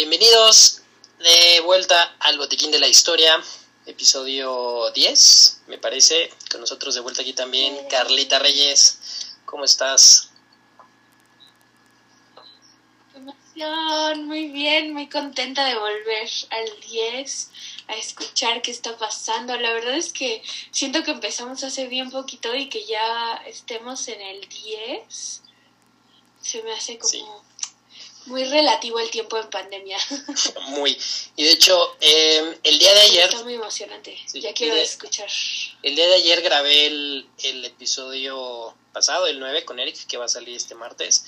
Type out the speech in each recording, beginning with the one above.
Bienvenidos de vuelta al Botiquín de la Historia, episodio 10, me parece. Con nosotros de vuelta aquí también, Carlita Reyes. ¿Cómo estás? emoción, muy bien, muy contenta de volver al 10 a escuchar qué está pasando. La verdad es que siento que empezamos hace bien poquito y que ya estemos en el 10. Se me hace como muy relativo el tiempo en pandemia. muy. Y de hecho, em, el día de ayer... Está muy emocionante. ya quiero escuchar. El día de ayer grabé el, el episodio pasado, el 9, con Eric, que va a salir este martes.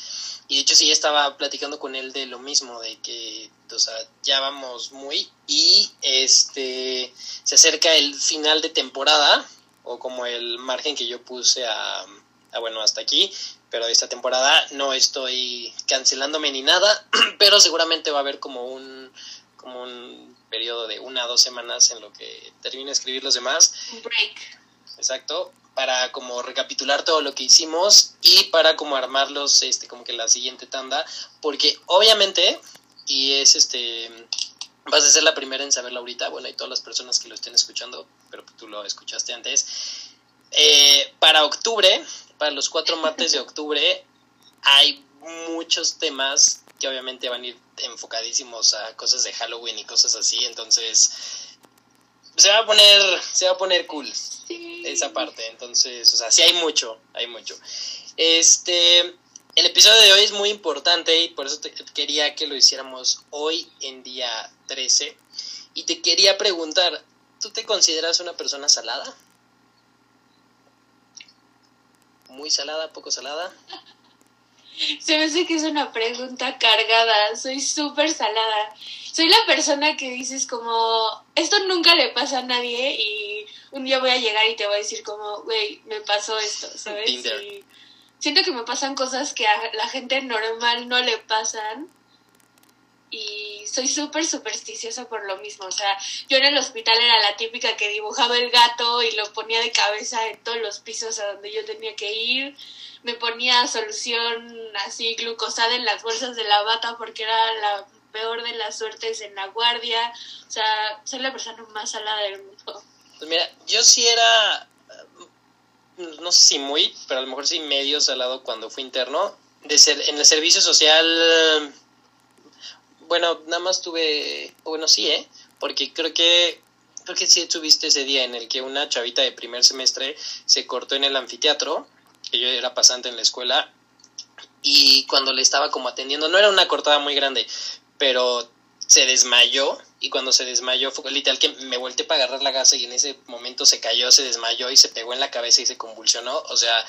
Y de hecho sí estaba platicando con él de lo mismo, de que, o sea, ya vamos muy y este se acerca el final de temporada o como el margen que yo puse a, a bueno, hasta aquí, pero esta temporada no estoy cancelándome ni nada, pero seguramente va a haber como un como un periodo de una o dos semanas en lo que termine de escribir los demás. Un break. Exacto, para como recapitular todo lo que hicimos y para como armarlos este como que la siguiente tanda porque obviamente y es este vas a ser la primera en saberlo ahorita bueno y todas las personas que lo estén escuchando pero tú lo escuchaste antes eh, para octubre para los cuatro martes de octubre hay muchos temas que obviamente van a ir enfocadísimos a cosas de Halloween y cosas así entonces se va a poner se va a poner cool esa parte. Entonces, o sea, sí hay mucho, hay mucho. Este, el episodio de hoy es muy importante y por eso te, quería que lo hiciéramos hoy en día 13. Y te quería preguntar, ¿tú te consideras una persona salada? ¿Muy salada, poco salada? Se me hace que es una pregunta cargada. Soy súper salada. Soy la persona que dices como, esto nunca le pasa a nadie y un día voy a llegar y te voy a decir como, güey, me pasó esto, ¿sabes? Y siento que me pasan cosas que a la gente normal no le pasan y soy súper supersticiosa por lo mismo. O sea, yo en el hospital era la típica que dibujaba el gato y lo ponía de cabeza en todos los pisos a donde yo tenía que ir. Me ponía solución así glucosada en las bolsas de la bata porque era la peor de las suertes en la guardia. O sea, soy la persona más salada del mundo. Pues mira, yo sí era, no sé si muy, pero a lo mejor sí medio salado cuando fui interno. De ser, en el servicio social, bueno, nada más tuve, bueno, sí, ¿eh? Porque creo que, creo que sí tuviste ese día en el que una chavita de primer semestre se cortó en el anfiteatro, que yo era pasante en la escuela, y cuando le estaba como atendiendo, no era una cortada muy grande, pero se desmayó y cuando se desmayó fue literal que me volteé para agarrar la gasa y en ese momento se cayó, se desmayó y se pegó en la cabeza y se convulsionó, o sea,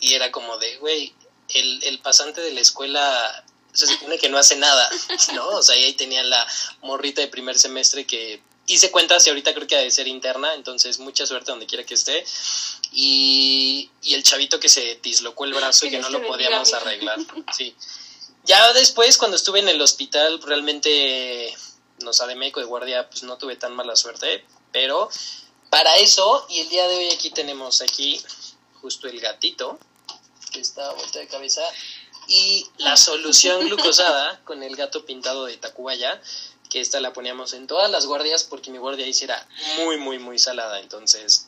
y era como de, güey, el, el pasante de la escuela se supone que no hace nada, ¿no? O sea, y ahí tenía la morrita de primer semestre que hice cuentas y ahorita creo que ha de ser interna, entonces mucha suerte donde quiera que esté. Y, y el chavito que se dislocó el brazo y que no lo podíamos arreglar, sí. Ya después, cuando estuve en el hospital, realmente, no sé, de médico de guardia, pues no tuve tan mala suerte, pero para eso, y el día de hoy aquí tenemos aquí justo el gatito, que está vuelta de cabeza, y la solución glucosada con el gato pintado de Tacubaya, que esta la poníamos en todas las guardias porque mi guardia hiciera muy, muy, muy salada, entonces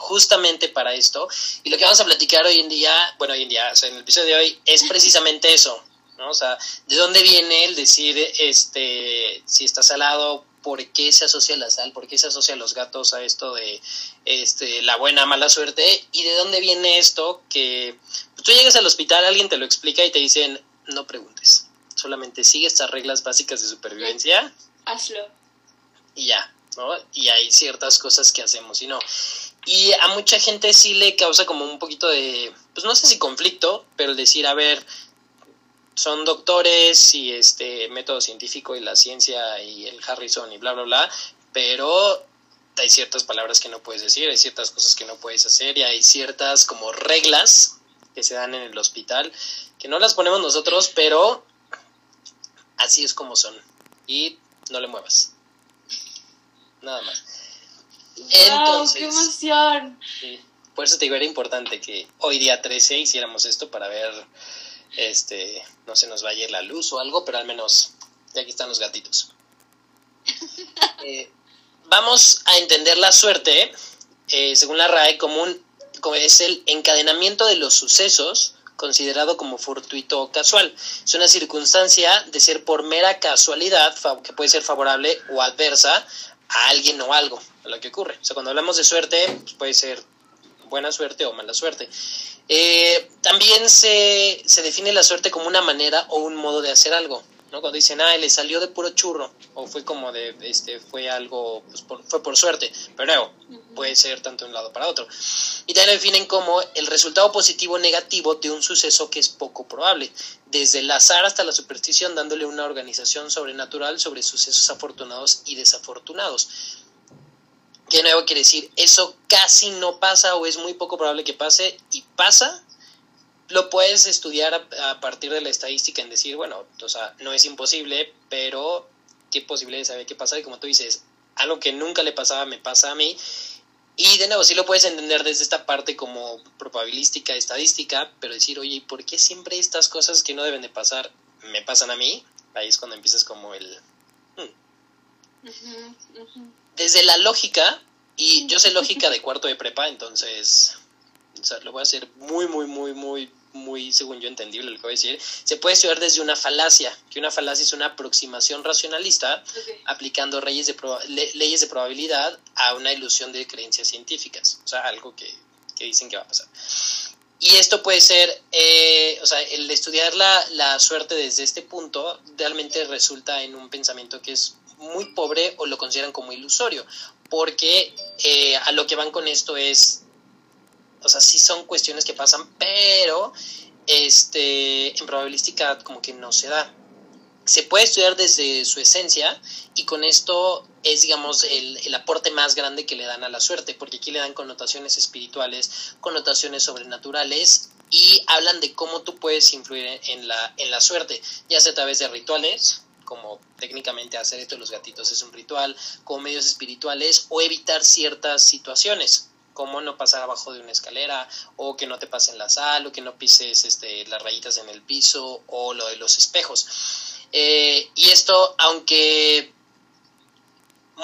justamente para esto. Y lo que vamos a platicar hoy en día, bueno, hoy en día, o sea, en el episodio de hoy, es precisamente eso, ¿no? O sea, ¿de dónde viene el decir, este, si está salado, por qué se asocia la sal, por qué se asocia los gatos a esto de este, la buena, mala suerte, y de dónde viene esto que tú llegas al hospital, alguien te lo explica y te dicen, no preguntes, solamente sigue estas reglas básicas de supervivencia. Hazlo. Y ya, ¿no? Y hay ciertas cosas que hacemos y no. Y a mucha gente sí le causa como un poquito de, pues no sé si conflicto, pero el decir, a ver, son doctores y este método científico y la ciencia y el Harrison y bla bla bla, pero hay ciertas palabras que no puedes decir, hay ciertas cosas que no puedes hacer y hay ciertas como reglas que se dan en el hospital que no las ponemos nosotros, pero así es como son y no le muevas. Nada más. Entonces, ¡Qué emoción! por eso te digo, era importante que hoy día 13 hiciéramos esto para ver este, no se nos vaya la luz o algo, pero al menos Y aquí están los gatitos. Eh, vamos a entender la suerte, eh, según la RAE, como, un, es el encadenamiento de los sucesos considerado como fortuito o casual. Es una circunstancia de ser por mera casualidad, que puede ser favorable o adversa a alguien o algo, a lo que ocurre. O sea, cuando hablamos de suerte, pues puede ser buena suerte o mala suerte. Eh, también se, se define la suerte como una manera o un modo de hacer algo. ¿No? Cuando dicen, ah, le salió de puro churro, o fue como de, este, fue algo, pues fue por suerte, pero no, puede ser tanto de un lado para otro. Y también definen como el resultado positivo o negativo de un suceso que es poco probable, desde el azar hasta la superstición, dándole una organización sobrenatural sobre sucesos afortunados y desafortunados. Que nuevo quiere decir, eso casi no pasa o es muy poco probable que pase y pasa lo puedes estudiar a, partir de la estadística en decir, bueno, o sea, no es imposible, pero qué posibilidades hay que pasar y como tú dices, algo que nunca le pasaba me pasa a mí. Y de nuevo, sí lo puedes entender desde esta parte como probabilística, estadística, pero decir, oye, ¿por qué siempre estas cosas que no deben de pasar me pasan a mí? Ahí es cuando empiezas como el... Hmm. Desde la lógica, y yo sé lógica de cuarto de prepa, entonces, o sea, lo voy a hacer muy, muy, muy, muy muy, según yo, entendible lo que voy a decir, se puede estudiar desde una falacia, que una falacia es una aproximación racionalista aplicando leyes de, leyes de probabilidad a una ilusión de creencias científicas, o sea, algo que, dicen que va a pasar. Y esto puede ser, eh, o sea, el estudiar la, la suerte desde este punto realmente resulta en un pensamiento que es muy pobre o lo consideran como ilusorio, porque eh, a lo que van con esto es o sea, sí son cuestiones que pasan, pero este, en probabilística como que no se da. Se puede estudiar desde su esencia y con esto es, digamos, el, el, aporte más grande que le dan a la suerte, porque aquí le dan connotaciones espirituales, connotaciones sobrenaturales y hablan de cómo tú puedes influir en la, en la suerte, ya sea a través de rituales, como técnicamente hacer esto de los gatitos es un ritual, como medios espirituales o evitar ciertas situaciones como no pasar abajo de una escalera, o que no te pasen la sal, o que no pises este, las rayitas en el piso, o lo de los espejos. Eh, y esto, aunque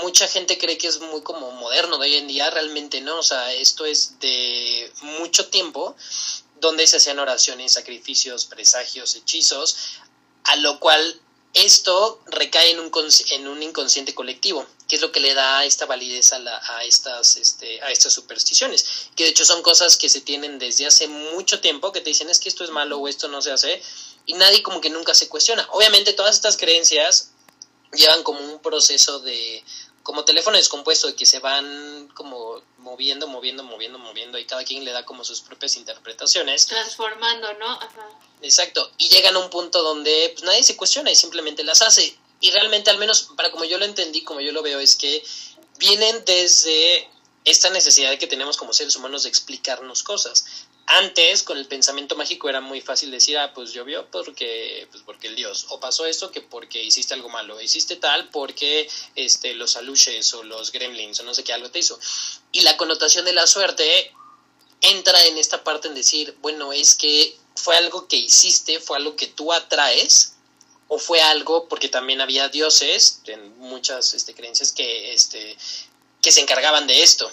mucha gente cree que es muy como moderno de hoy en día, realmente no, o sea, esto es de mucho tiempo donde se hacían oraciones, sacrificios, presagios, hechizos, a lo cual esto recae en un, en un inconsciente colectivo, que es lo que le da esta validez a, a, estas, este, a estas supersticiones, que de hecho son cosas que se tienen desde hace mucho tiempo, que te dicen es que esto es malo o esto no se hace, y nadie como que nunca se cuestiona. Obviamente todas estas creencias llevan como un proceso de, como teléfono descompuesto, de que se van como moviendo, moviendo, moviendo, moviendo, y cada quien le da como sus propias interpretaciones. Transformando, ¿no? Exacto, y llegan a un punto donde pues, nadie se cuestiona y simplemente las hace. Y realmente, al menos para como yo lo entendí, como yo lo veo, es que vienen desde esta necesidad que tenemos como seres humanos de explicarnos cosas. Antes, con el pensamiento mágico era muy fácil decir, ah, pues llovió porque, pues porque el dios, o pasó esto que porque hiciste algo malo, hiciste tal porque este, los aluches o los gremlins o no sé qué algo te hizo. Y la connotación de la suerte entra en esta parte en decir, bueno, es que fue algo que hiciste, fue algo que tú atraes, o fue algo porque también había dioses en muchas este, creencias que, este, que se encargaban de esto.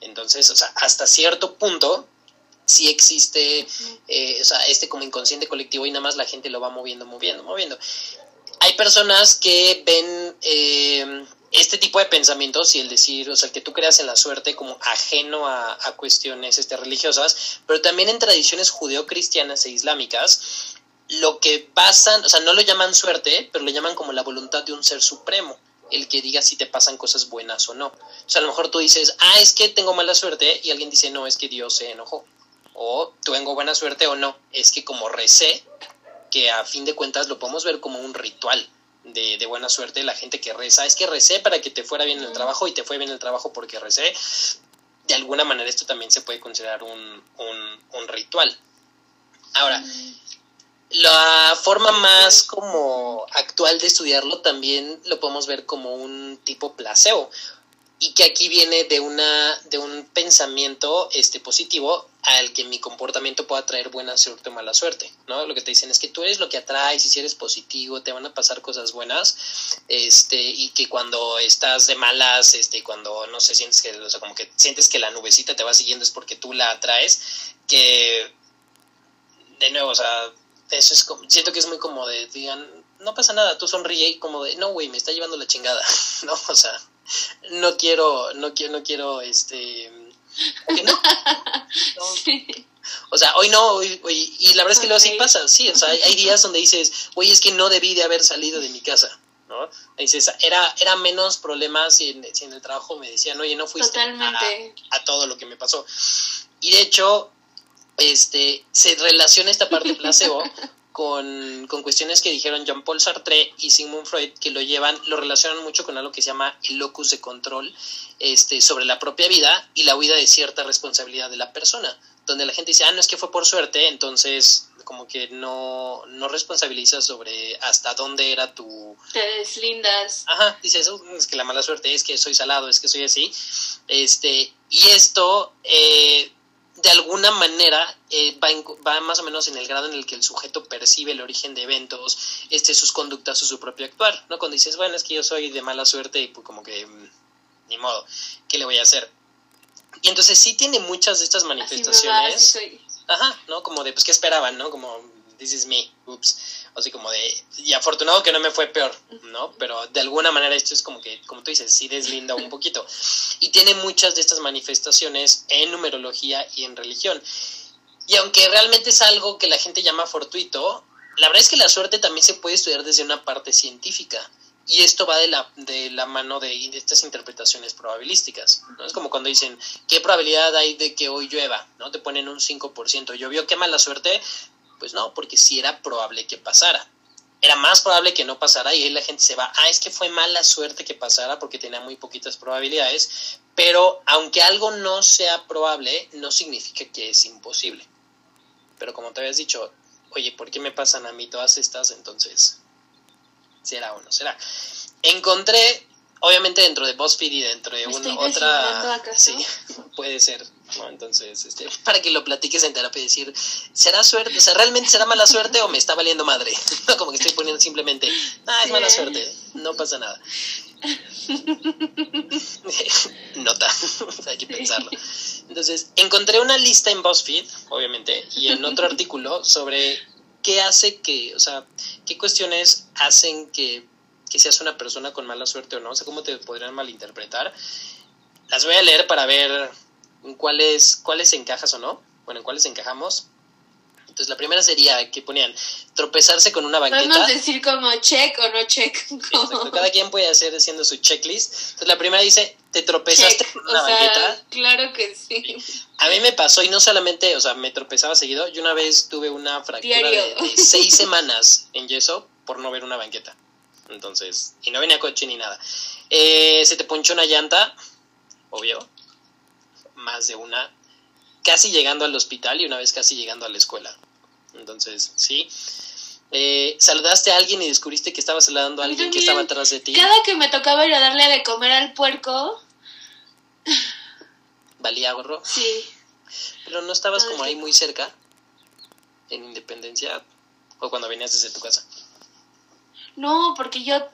Entonces, o sea, hasta cierto punto sí existe eh, o sea, este como inconsciente colectivo y nada más la gente lo va moviendo, moviendo, moviendo. Hay personas que ven eh, este tipo de pensamientos y el decir, o sea, que tú creas en la suerte como ajeno a, cuestiones este, religiosas, pero también en tradiciones judeocristianas e islámicas, lo que pasan, o sea, no lo llaman suerte, pero lo llaman como la voluntad de un ser supremo el que diga si te pasan cosas buenas o no. O sea, a lo mejor tú dices, ah, es que tengo mala suerte, y alguien dice, no, es que Dios se enojó. O tengo buena suerte o no, es que como recé, que a fin de cuentas lo podemos ver como un ritual de, de, buena suerte, la gente que reza, es que recé para que te fuera bien el trabajo y te fue bien el trabajo porque recé. De alguna manera esto también se puede considerar un, un, ritual. Ahora, la forma más como actual de estudiarlo también lo podemos ver como un tipo placebo y que aquí viene de una de un pensamiento este positivo al que mi comportamiento pueda traer buena suerte o mala suerte, ¿no? Lo que te dicen es que tú eres lo que atraes y si eres positivo te van a pasar cosas buenas, este, y que cuando estás de malas, este, cuando no sé, sientes que, o sea, como que sientes que la nubecita te va siguiendo es porque tú la atraes, que, de nuevo, o sea, eso es como, siento que es muy como de, digan, no pasa nada, tú sonríe y como de, no, güey, me está llevando la chingada, ¿no? O sea, no quiero, no quiero, no quiero, este O sea, hoy no, hoy, y la verdad es que luego sí pasa, sí, o sea, hay, días donde dices, oye, es que no debí de haber salido de mi casa, ¿no? dices, era, era menos problemas si en, si en el trabajo me decían, oye, no fuiste a, todo lo que me pasó. Y de hecho, este, se relaciona esta parte placebo con, con, cuestiones que dijeron Jean-Paul Sartre y Sigmund Freud, que lo llevan, lo relacionan mucho con algo que se llama el locus de control este, sobre la propia vida y la huida de cierta responsabilidad de la persona, donde la gente dice, ah, no es que fue por suerte, entonces como que no, no responsabilizas sobre hasta dónde era tu... Te deslindas. Ajá, dices, es que la mala suerte es que soy salado, es que soy así. Este, y esto... Eh, de alguna manera eh, va, va, más o menos en el grado en el que el sujeto percibe el origen de eventos, este, sus conductas o su propio actuar, ¿no? Cuando dices, bueno, es que yo soy de mala suerte y pues como que, mm, ni modo, ¿qué le voy a hacer? Y entonces sí tiene muchas de estas manifestaciones. Ajá, ¿no? Como de, pues, ¿qué esperaban, no? Como, this is me, ups así como de, y afortunado que no me fue peor, ¿no? Pero de alguna manera esto es como que, como tú dices, sí deslinda un poquito. Y tiene muchas de estas manifestaciones en numerología y en religión. Y aunque realmente es algo que la gente llama fortuito, la verdad es que la suerte también se puede estudiar desde una parte científica. Y esto va de la, de la mano de, de estas interpretaciones probabilísticas. ¿no? Es como cuando dicen, ¿qué probabilidad hay de que hoy llueva? ¿no? Te ponen un 5%. ¿Llovió? ¿Qué mala suerte? Pues no, porque sí era probable que pasara. Era más probable que no pasara y ahí la gente se va, ah, es que fue mala suerte que pasara porque tenía muy poquitas probabilidades, pero aunque algo no sea probable, no significa que es imposible. Pero como te habías dicho, oye, ¿por qué me pasan a mí todas estas? Entonces, ¿será o no será? Encontré obviamente dentro de BuzzFeed y dentro de una otra sí puede ser entonces este para que lo platiques en terapia y decir será suerte o sea realmente será mala suerte o me está valiendo madre no como que estoy poniendo simplemente ah es mala suerte no pasa nada nota hay que pensarlo. Entonces encontré una lista en BuzzFeed obviamente y en otro artículo sobre qué hace que o sea qué cuestiones hacen que que seas una persona con mala suerte o no, o sea, cómo te podrían malinterpretar. Las voy a leer para ver en cuáles, cuáles encajas o no, bueno, en cuáles encajamos. Entonces, la primera sería que ponían tropezarse con una banqueta. Podemos decir como check o no check. cada quien puede hacer haciendo su checklist. Entonces, la primera dice, te tropezaste con una banqueta. Claro que sí. A mí me pasó, y no solamente, o sea, me tropezaba seguido. Yo una vez tuve una fractura de, seis semanas en yeso por no ver una banqueta. Entonces, y no venía coche ni nada. Eh, se te ponchó una llanta, obvio, más de una, casi llegando al hospital y una vez casi llegando a la escuela. Entonces, sí. Eh, saludaste a alguien y descubriste que estaba saludando a alguien que estaba atrás de ti. Cada que me tocaba ir a darle de comer al puerco. ¿Valía gorro? Sí. Pero no estabas como ahí muy cerca, en Independencia, o cuando venías desde tu casa. No, porque yo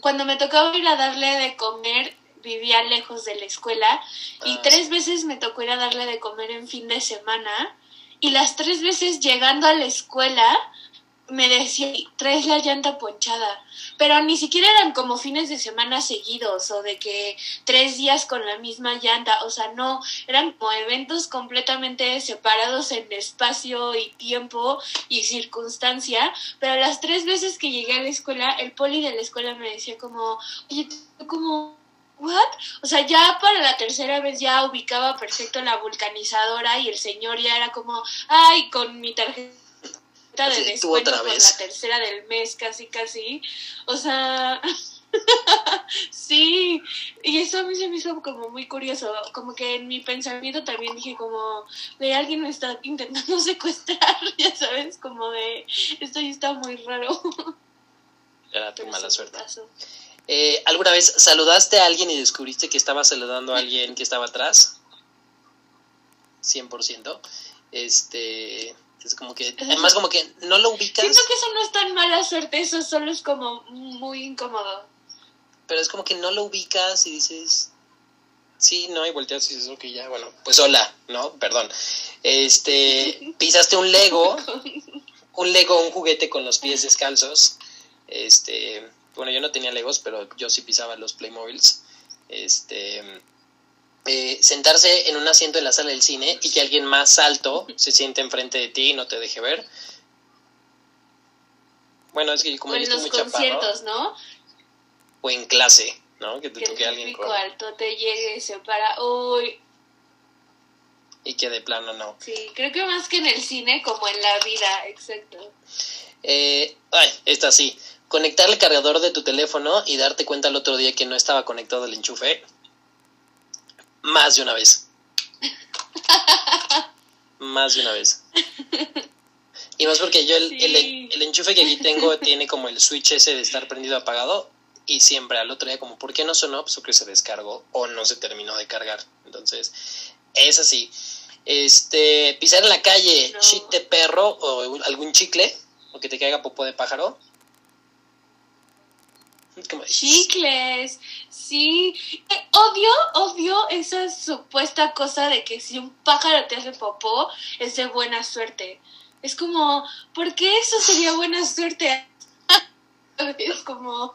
cuando me tocaba ir a darle de comer vivía lejos de la escuela y ah, tres veces me tocó ir a darle de comer en fin de semana y las tres veces llegando a la escuela me decía, traes la llanta ponchada, pero ni siquiera eran como fines de semana seguidos o de que tres días con la misma llanta, o sea, no, eran como eventos completamente separados en espacio y tiempo y circunstancia, pero las tres veces que llegué a la escuela, el poli de la escuela me decía como, oye, como... ¿What? O sea, ya para la tercera vez ya ubicaba perfecto la vulcanizadora y el señor ya era como, ay, con mi tarjeta de descuento por la tercera del mes, casi, casi. O sea, sí, y eso a mí se me hizo como muy curioso, como que en mi pensamiento también dije como, de alguien me está intentando secuestrar, ya sabes, como de, esto ya está muy raro. Era mala suerte. Eh, ¿Alguna vez saludaste a alguien y descubriste que estaba saludando a alguien que estaba atrás? 100%. Este, es como que, además como que no lo ubicas. Siento que eso no es tan mala suerte, eso solo es como muy incómodo. Pero es como que no lo ubicas y dices, sí, no, y volteas y dices, ok, ya, bueno, pues hola, ¿no? Perdón. Este, pisaste un Lego, un Lego, un juguete con los pies descalzos. Este, bueno, yo no tenía Legos, pero yo sí pisaba los Playmobiles. Este, eh, sentarse en un asiento en la sala del cine y que alguien más alto se siente enfrente de ti y no te deje ver. Bueno, es que como o en los conciertos, ¿no? O en clase, ¿no? Que te que toque el alguien con... alto te llegue y se para. Uy, Y que de plano no. sí, creo que más que en el cine, como en la vida, exacto. Eh, ay, esta sí. Conectar el cargador de tu teléfono y darte cuenta el otro día que no estaba conectado el enchufe. Más de una vez. Más de una vez. Y más porque yo el, el- Sí. el enchufe que aquí tengo tiene como el switch ese de estar prendido apagado. Y siempre al otro día como, ¿por qué no sonó? Pues que se descargó o no se terminó de cargar. Entonces, es así. Este, pisar en la calle, No. shit de perro o algún chicle, o que te caiga popó de pájaro. Como, Chicles, sí. Eh, Odio, odio esa supuesta cosa de que si un pájaro te hace popó, es de buena suerte. Es como, ¿por qué eso sería buena suerte? Es como,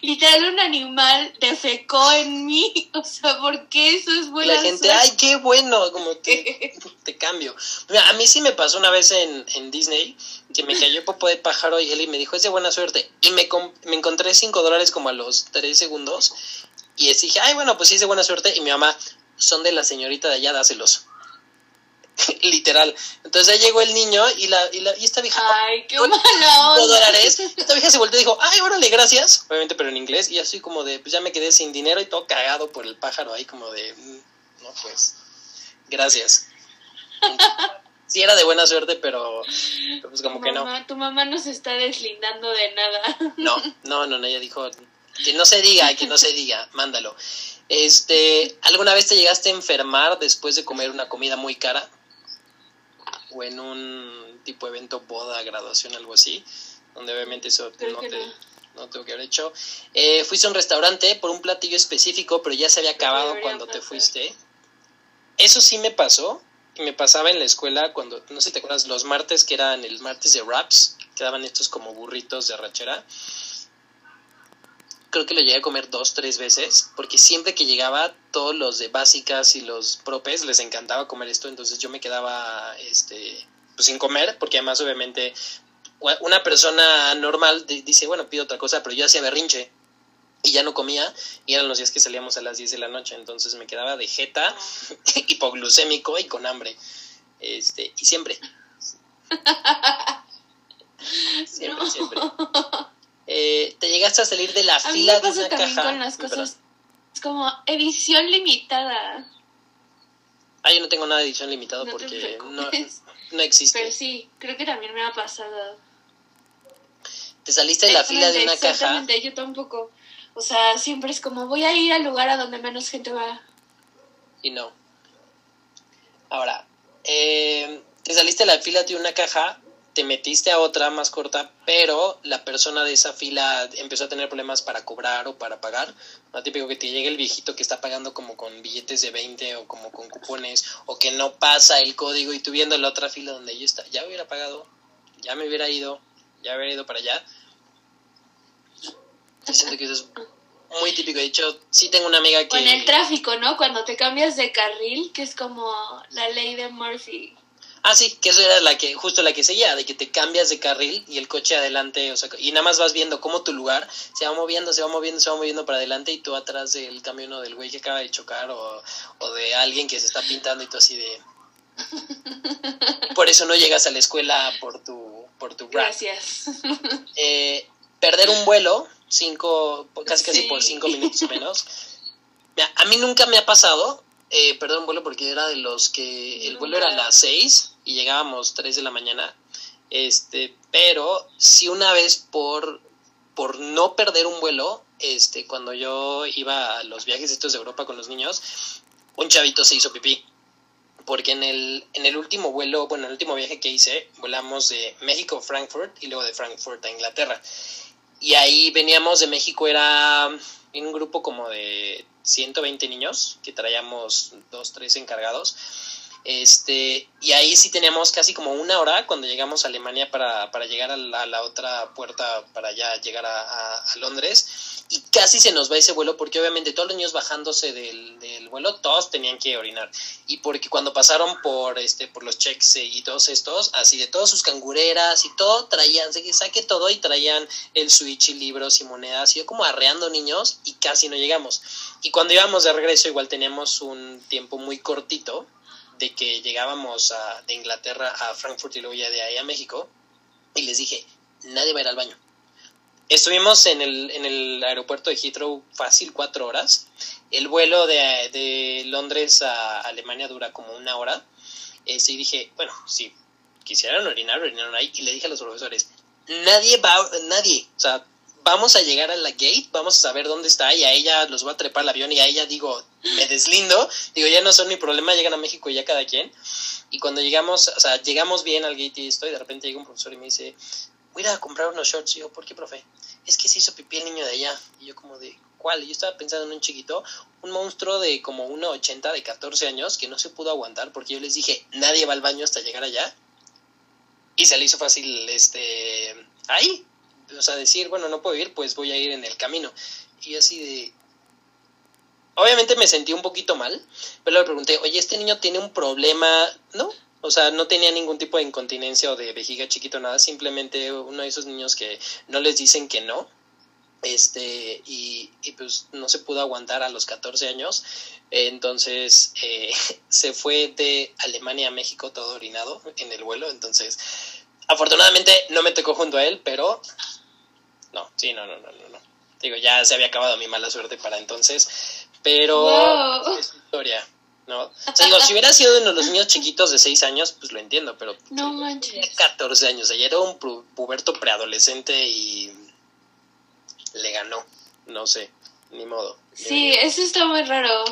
literal, un animal defecó en mí. O sea, ¿por qué eso es buena la gente, suerte? ay, qué bueno, como te, te cambio. Mira, a mí sí me pasó una vez en, en Disney que me cayó popó de pájaro y él me dijo, es de buena suerte. Y me, me encontré 5 dólares como a los 3 segundos. Y dije, ay, bueno, pues sí es de buena suerte. Y mi mamá, son de la señorita de allá, dáselos. Literal. Entonces ahí llegó el niño y, la, y, la, y esta vieja, Ay, qué mala 5 onda. dólares. Esta vieja se volteó y dijo, ay, órale, gracias. Obviamente, pero en inglés. Y así como de, pues ya me quedé sin dinero y todo cagado por el pájaro ahí como de, "Mm, no, pues, gracias. Sí era de buena suerte, pero pues como que no. Tu mamá no se está deslindando de nada. No, no, no, no, ella dijo, que no se diga, que no se diga, mándalo. Este, ¿alguna vez te llegaste a enfermar después de comer una comida muy cara? O en un tipo de evento, boda, graduación, algo así, donde obviamente eso Creo no te, no. no tengo que haber hecho. Eh, fuiste a un restaurante por un platillo específico, pero ya se había acabado cuando te fuiste. Eso sí me pasó, me pasaba en la escuela cuando, no sé si te acuerdas, los martes que eran el martes de wraps, que daban estos como burritos de arrachera. Creo que lo llegué a comer dos, tres veces, porque siempre que llegaba, todos los de básicas y los propes les encantaba comer esto, entonces yo me quedaba este, pues, sin comer, porque además obviamente una persona normal di- dice, bueno, pido otra cosa, pero yo hacía berrinche y ya no comía, y eran los días que salíamos a las 10 de la noche, entonces me quedaba de jeta, hipoglucémico y con hambre. Este, y siempre. Siempre, No. siempre. Eh, te llegaste a salir de la A mí fila me de pasa una también caja. con las cosas. Es como edición limitada. Ah, yo no tengo nada de edición limitado No porque no, no existe. Pero sí, creo que también me ha pasado. Te saliste de la fila de una caja Exactamente, yo tampoco. O sea, siempre es como voy a ir al lugar a donde menos gente va. y no. Ahora, eh, te saliste de la fila de una caja, te metiste a otra más corta, pero la persona de esa fila empezó a tener problemas para cobrar o para pagar. No típico que te llegue el viejito que está pagando como con billetes de 20 o como con cupones, o que no pasa el código y tú viendo la otra fila donde yo está, ya hubiera pagado, ya me hubiera ido, ya hubiera ido para allá. Siento que eso es muy típico. De hecho, sí tengo una amiga que... Con el tráfico, ¿no? Cuando te cambias de carril, que es como la ley de Murphy. Ah, sí, que eso era la que, justo la que seguía, de que te cambias de carril y el coche adelante, o sea, y nada más vas viendo cómo tu lugar se va moviendo, se va moviendo, se va moviendo para adelante y tú atrás del camión o del güey que acaba de chocar o, o de alguien que se está pintando y tú así de... Por eso no llegas a la escuela por tu, por tu rap. Gracias. Eh, perder un vuelo, cinco, casi casi por cinco minutos o menos. A mí nunca me ha pasado eh, perder un vuelo porque era de los que el vuelo era a las seis y llegábamos tres de la mañana. Este, pero sí una vez por, por no perder un vuelo, este, cuando yo iba a los viajes estos de Europa con los niños, un chavito se hizo pipí. porque en el, en el último vuelo, bueno, el último viaje que hice, volamos de México a Frankfurt y luego de Frankfurt a Inglaterra. Y ahí veníamos de México, era un grupo como de 120 niños, que traíamos dos, tres encargados. Este, y ahí sí teníamos casi como una hora cuando llegamos a Alemania para, para llegar a la, otra puerta para ya llegar a, a, Londres. Y casi se nos va ese vuelo porque obviamente todos los niños bajándose del, del, vuelo, todos tenían que orinar. Y porque cuando pasaron por este por los checks y todos estos, así de todas sus cangureras y todo, traían, saqué todo y traían el switch y libros y monedas. Y yo como arreando niños y casi no llegamos. Y cuando íbamos de regreso igual teníamos un tiempo muy cortito de que llegábamos a, de Inglaterra a Frankfurt y luego ya de ahí a México, y les dije, nadie va a ir al baño. Estuvimos en el, en el aeropuerto de Heathrow fácil cuatro horas. El vuelo de, de Londres a Alemania dura como una hora. Este, y dije, bueno, si quisieran orinar, orinaron ahí. Y le dije a los profesores, nadie va, nadie, o sea, vamos a llegar a la gate, vamos a saber dónde está y a ella los va a trepar el avión y a ella digo, me deslindo, digo, ya no son mi problema, llegan a México ya cada quien. Y cuando llegamos, o sea, llegamos bien al gate y estoy, de repente llega un profesor y me dice, voy a comprar unos shorts. Y yo, ¿por qué, profe? Es que se hizo pipí el niño de allá. Y yo como de, ¿cuál? Yo estaba pensando en un chiquito, un monstruo de como 1,80 de 14 años que no se pudo aguantar porque yo les dije, nadie va al baño hasta llegar allá. Y se le hizo fácil, este, ahí, o sea, decir, bueno, no puedo ir, pues voy a ir en el camino. Y así de... Obviamente me sentí un poquito mal, pero le pregunté, oye, ¿este niño tiene un problema? No, o sea, no tenía ningún tipo de incontinencia o de vejiga chiquito, nada, simplemente uno de esos niños que no les dicen que no, este, y, y pues no se pudo aguantar a los 14 años, entonces eh, se fue de Alemania a México todo orinado en el vuelo, entonces afortunadamente no me tocó junto a él, pero no, sí, no, no, no, no, no. Digo, ya se había acabado mi mala suerte para entonces, pero Wow. es historia, ¿no? O sea, digo, si hubiera sido uno de los niños chiquitos de 6 años, pues lo entiendo, pero No manches. 14 años, ayer era un pu- puberto preadolescente y le ganó, no sé, ni modo. Sí, eso está muy raro.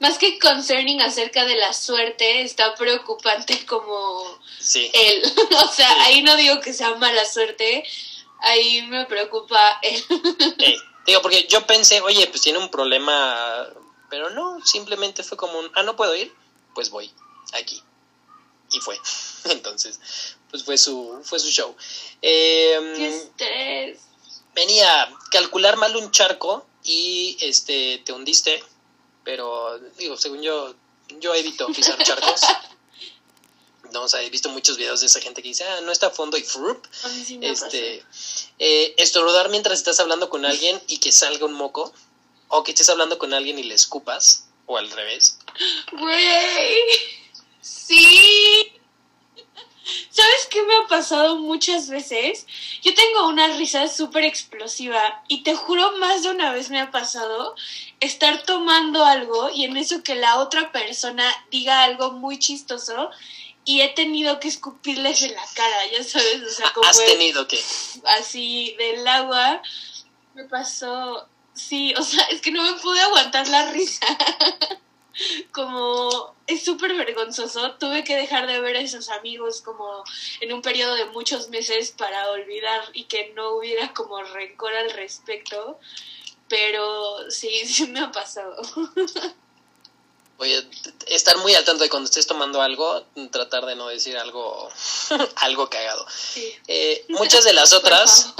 Más que concerning acerca de la suerte, está preocupante como Sí, él. o sea, ahí no digo que sea mala suerte, ahí me preocupa él. eh, digo, porque yo pensé, oye, pues tiene un problema, pero no, simplemente fue como un, ah, no puedo ir, pues voy, aquí. Y fue. Entonces, pues fue su, fue su show. Eh, Qué estrés. venía a calcular mal un charco y este te hundiste, pero digo, según yo, yo evito pisar charcos. No, o sea, he visto muchos videos de esa gente que dice, ah, no está a fondo y frup. Sí Este, eh, estornudar mientras estás hablando con alguien y que salga un moco, o que estés hablando con alguien y le escupas, o al revés. Güey. Sí. ¿Sabes qué me ha pasado muchas veces? Yo tengo una risa súper explosiva y te juro más de una vez me ha pasado estar tomando algo y en eso que la otra persona diga algo muy chistoso y he tenido que escupirles en la cara, ya sabes, o sea, como Has tenido que. así del agua me pasó, sí, o sea, es que no me pude aguantar la risa. como es súper vergonzoso, tuve que dejar de ver a esos amigos como en un periodo de muchos meses para olvidar y que no hubiera como rencor al respecto, pero sí, sí me ha pasado. Oye, estar muy al tanto de cuando estés tomando algo, tratar de no decir algo, algo cagado. Sí. Eh, muchas de las otras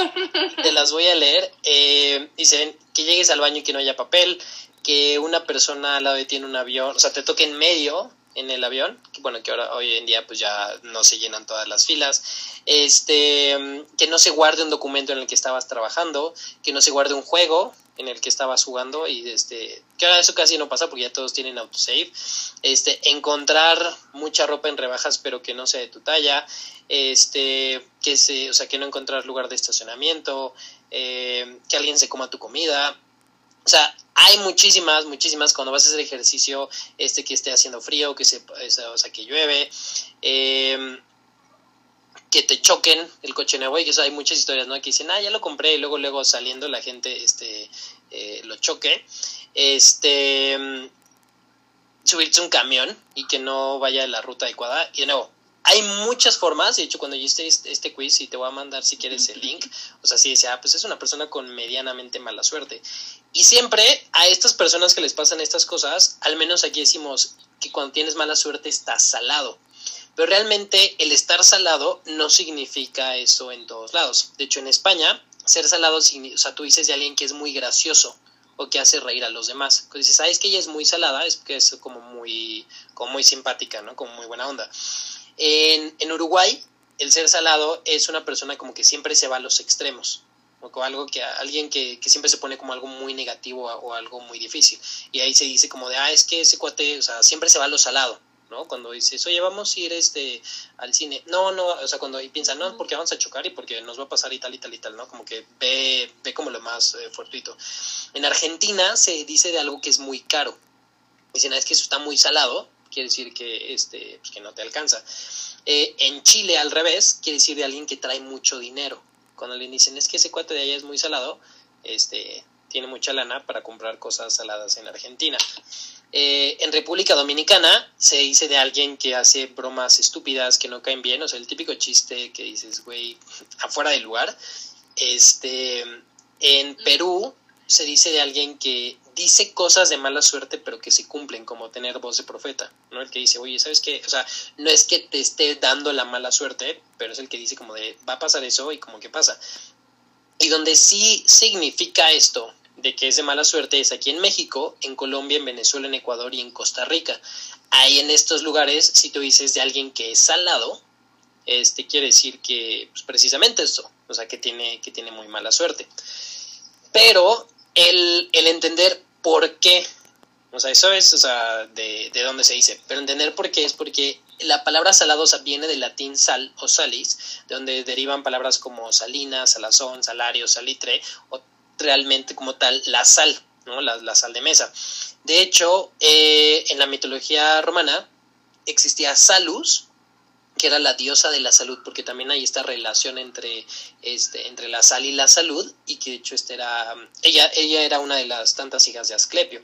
te las voy a leer. Eh, dicen que llegues al baño y que no haya papel, que una persona al lado de ti un avión, o sea, te toque en medio en el avión, que bueno, que ahora hoy en día pues ya no se llenan todas las filas, este, que no se guarde un documento en el que estabas trabajando, que no se guarde un juego en el que estabas jugando y este, que ahora eso casi no pasa porque ya todos tienen autosave, este, encontrar mucha ropa en rebajas pero que no sea de tu talla, este, que se, o sea, que no encontrar lugar de estacionamiento, eh, que alguien se coma tu comida, o sea, hay muchísimas, muchísimas cuando vas a hacer ejercicio, este que esté haciendo frío, que se, o sea, que llueve, eh, que te choquen el coche nuevo, y eso hay muchas historias, ¿no? Que dicen, ah, ya lo compré, y luego, luego saliendo la gente, este, eh, lo choque, este, subirse un camión y que no vaya en la ruta adecuada. Y de nuevo, hay muchas formas, de hecho cuando yo hice este, este quiz y te voy a mandar si quieres el link, o sea, sí decía, ah, pues es una persona con medianamente mala suerte. Y siempre a estas personas que les pasan estas cosas, al menos aquí decimos que cuando tienes mala suerte estás salado. Pero realmente el estar salado no significa eso en todos lados. De hecho, en España, ser salado, o sea, tú dices de alguien que es muy gracioso o que hace reír a los demás. Cuando dices, sabes que ella es muy salada, es que es como muy, como muy simpática, ¿no? Como muy buena onda. En, Uruguay, el ser salado es una persona como que siempre se va a los extremos o algo que alguien que, que, siempre se pone como algo muy negativo o algo muy difícil. Y ahí se dice como de ah es que ese cuate o sea siempre se va a lo salado no cuando dices oye vamos a ir este al cine no no o sea cuando piensan no porque vamos a chocar y porque nos va a pasar y tal y tal y tal no como que ve ve como lo más eh, fortuito en Argentina se dice de algo que es muy caro. Dicen ah, es que eso está muy salado quiere decir que este pues que no te alcanza eh, en Chile al revés quiere decir de alguien que trae mucho dinero cuando le dicen es que ese cuate de allá es muy salado, este, tiene mucha lana para comprar cosas saladas en Argentina. Eh, en República Dominicana se dice de alguien que hace bromas estúpidas que no caen bien, o sea, el típico chiste que dices, güey, afuera del lugar. Este, en Perú se dice de alguien que dice cosas de mala suerte, pero que se cumplen, como tener voz de profeta, ¿no? El que dice, oye, ¿sabes qué? O sea, no es que te esté dando la mala suerte, pero es el que dice como de, va a pasar eso y como que pasa. Y donde sí significa esto, de que es de mala suerte, es aquí en México, en Colombia, en Venezuela, en Ecuador y en Costa Rica. Ahí en estos lugares, si tú dices de alguien que es salado, este quiere decir que pues, precisamente eso, o sea, que tiene, que tiene muy mala suerte. Pero el, entender por qué, o sea, eso es, o sea, de, de dónde se dice, pero entender por qué es porque la palabra saladosa viene del latín sal o salis, de donde derivan palabras como salina, salazón, salario, salitre, o realmente como tal la sal, ¿no? la, sal de mesa. De hecho, eh, en la mitología romana existía Salus, que era la diosa de la salud, porque también hay esta relación entre, este, entre la sal y la salud, y que de hecho este era, ella, ella era una de las tantas hijas de Asclepio.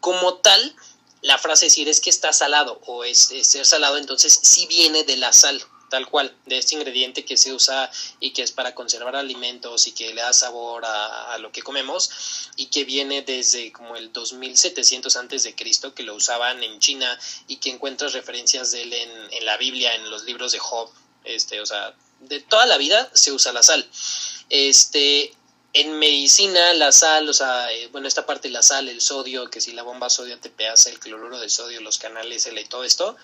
Como tal, la frase decir es que está salado o es, ser salado, entonces sí viene de la sal, tal cual, de este ingrediente que se usa y que es para conservar alimentos y que le da sabor a, lo que comemos y que viene desde como el 2700 antes de Cristo que lo usaban en China y que encuentras referencias de él en, en la Biblia, en los libros de Job, este, o sea, de toda la vida se usa la sal. Este, en medicina, la sal, o sea, eh, bueno, esta parte la sal, el sodio, que si la bomba sodio te hace el cloruro de sodio, los canales L y todo esto,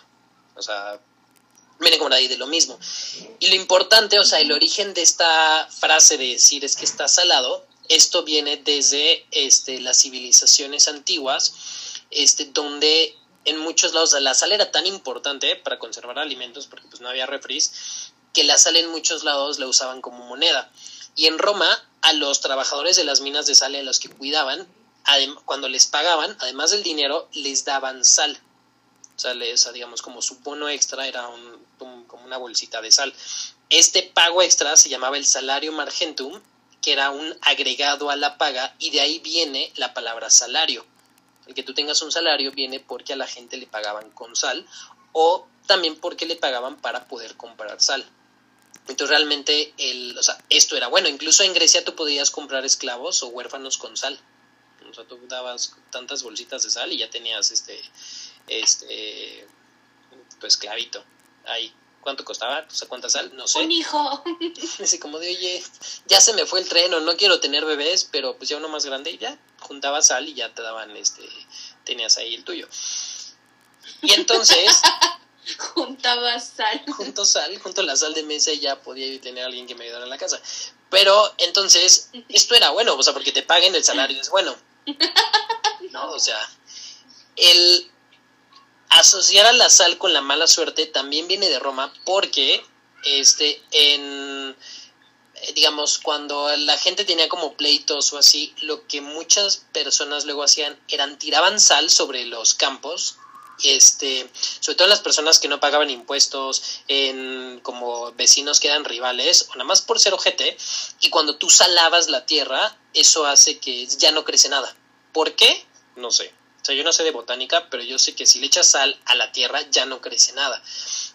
o sea, viene como ahí de lo mismo. Y lo importante, o sea, el origen de esta frase de decir es que está salado, esto viene desde este, las civilizaciones antiguas, este, donde en muchos lados la sal era tan importante para conservar alimentos, porque pues no había refris, que la sal en muchos lados la usaban como moneda. Y en Roma, a los trabajadores de las minas de sal a los que cuidaban, cuando les pagaban, además del dinero, les daban sal. Sea, les, digamos, como su bono extra era un, como una bolsita de sal. Este pago extra se llamaba el salario margentum, que era un agregado a la paga, y de ahí viene la palabra salario. El que tú tengas un salario viene porque a la gente le pagaban con sal, o también porque le pagaban para poder comprar sal. Entonces realmente el, o sea, esto era bueno. Incluso en Grecia tú podías comprar esclavos o huérfanos con sal. O sea, tú dabas tantas bolsitas de sal y ya tenías este, este, tu esclavito ahí. ¿Cuánto costaba? ¿cuánta sal? No sé. Un hijo. Así como de, oye, ya se me fue el tren o no quiero tener bebés, pero pues ya uno más grande y ya juntaba sal y ya te daban, este, tenías ahí el tuyo. Y entonces, Juntaba sal. Junto sal, junto la sal de mesa y ya podía tener a alguien que me ayudara en la casa. Pero entonces, esto era bueno, o sea, porque te paguen el salario es bueno. No, o sea, el asociar a la sal con la mala suerte también viene de Roma porque, este, en, digamos, cuando la gente tenía como pleitos o así, lo que muchas personas luego hacían eran tiraban sal sobre los campos este, sobre todo en las personas que no pagaban impuestos, en como vecinos que eran rivales, o nada más por ser ojete, y cuando tú salabas la tierra, eso hace que ya no crece nada. ¿Por qué? No sé. O sea, yo no sé de botánica, pero yo sé que si le echas sal a la tierra ya no crece nada.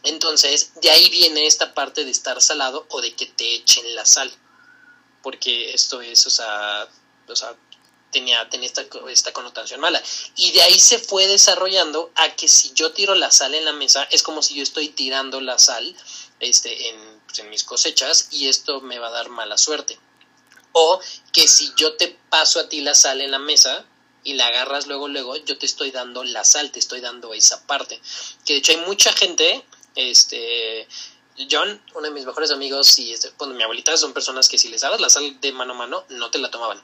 Entonces, de ahí viene esta parte de estar salado o de que te echen la sal. Porque esto es, o sea, o sea tenía, tenía esta, esta, connotación mala. Y de ahí se fue desarrollando a que si yo tiro la sal en la mesa, es como si yo estoy tirando la sal este, en, pues, en mis cosechas y esto me va a dar mala suerte. O que si yo te paso a ti la sal en la mesa y la agarras luego, luego, yo te estoy dando la sal, te estoy dando esa parte. Que de hecho hay mucha gente, este, John, uno de mis mejores amigos, y este, mi abuelita son personas que si les dabas la sal de mano a mano, no te la tomaban.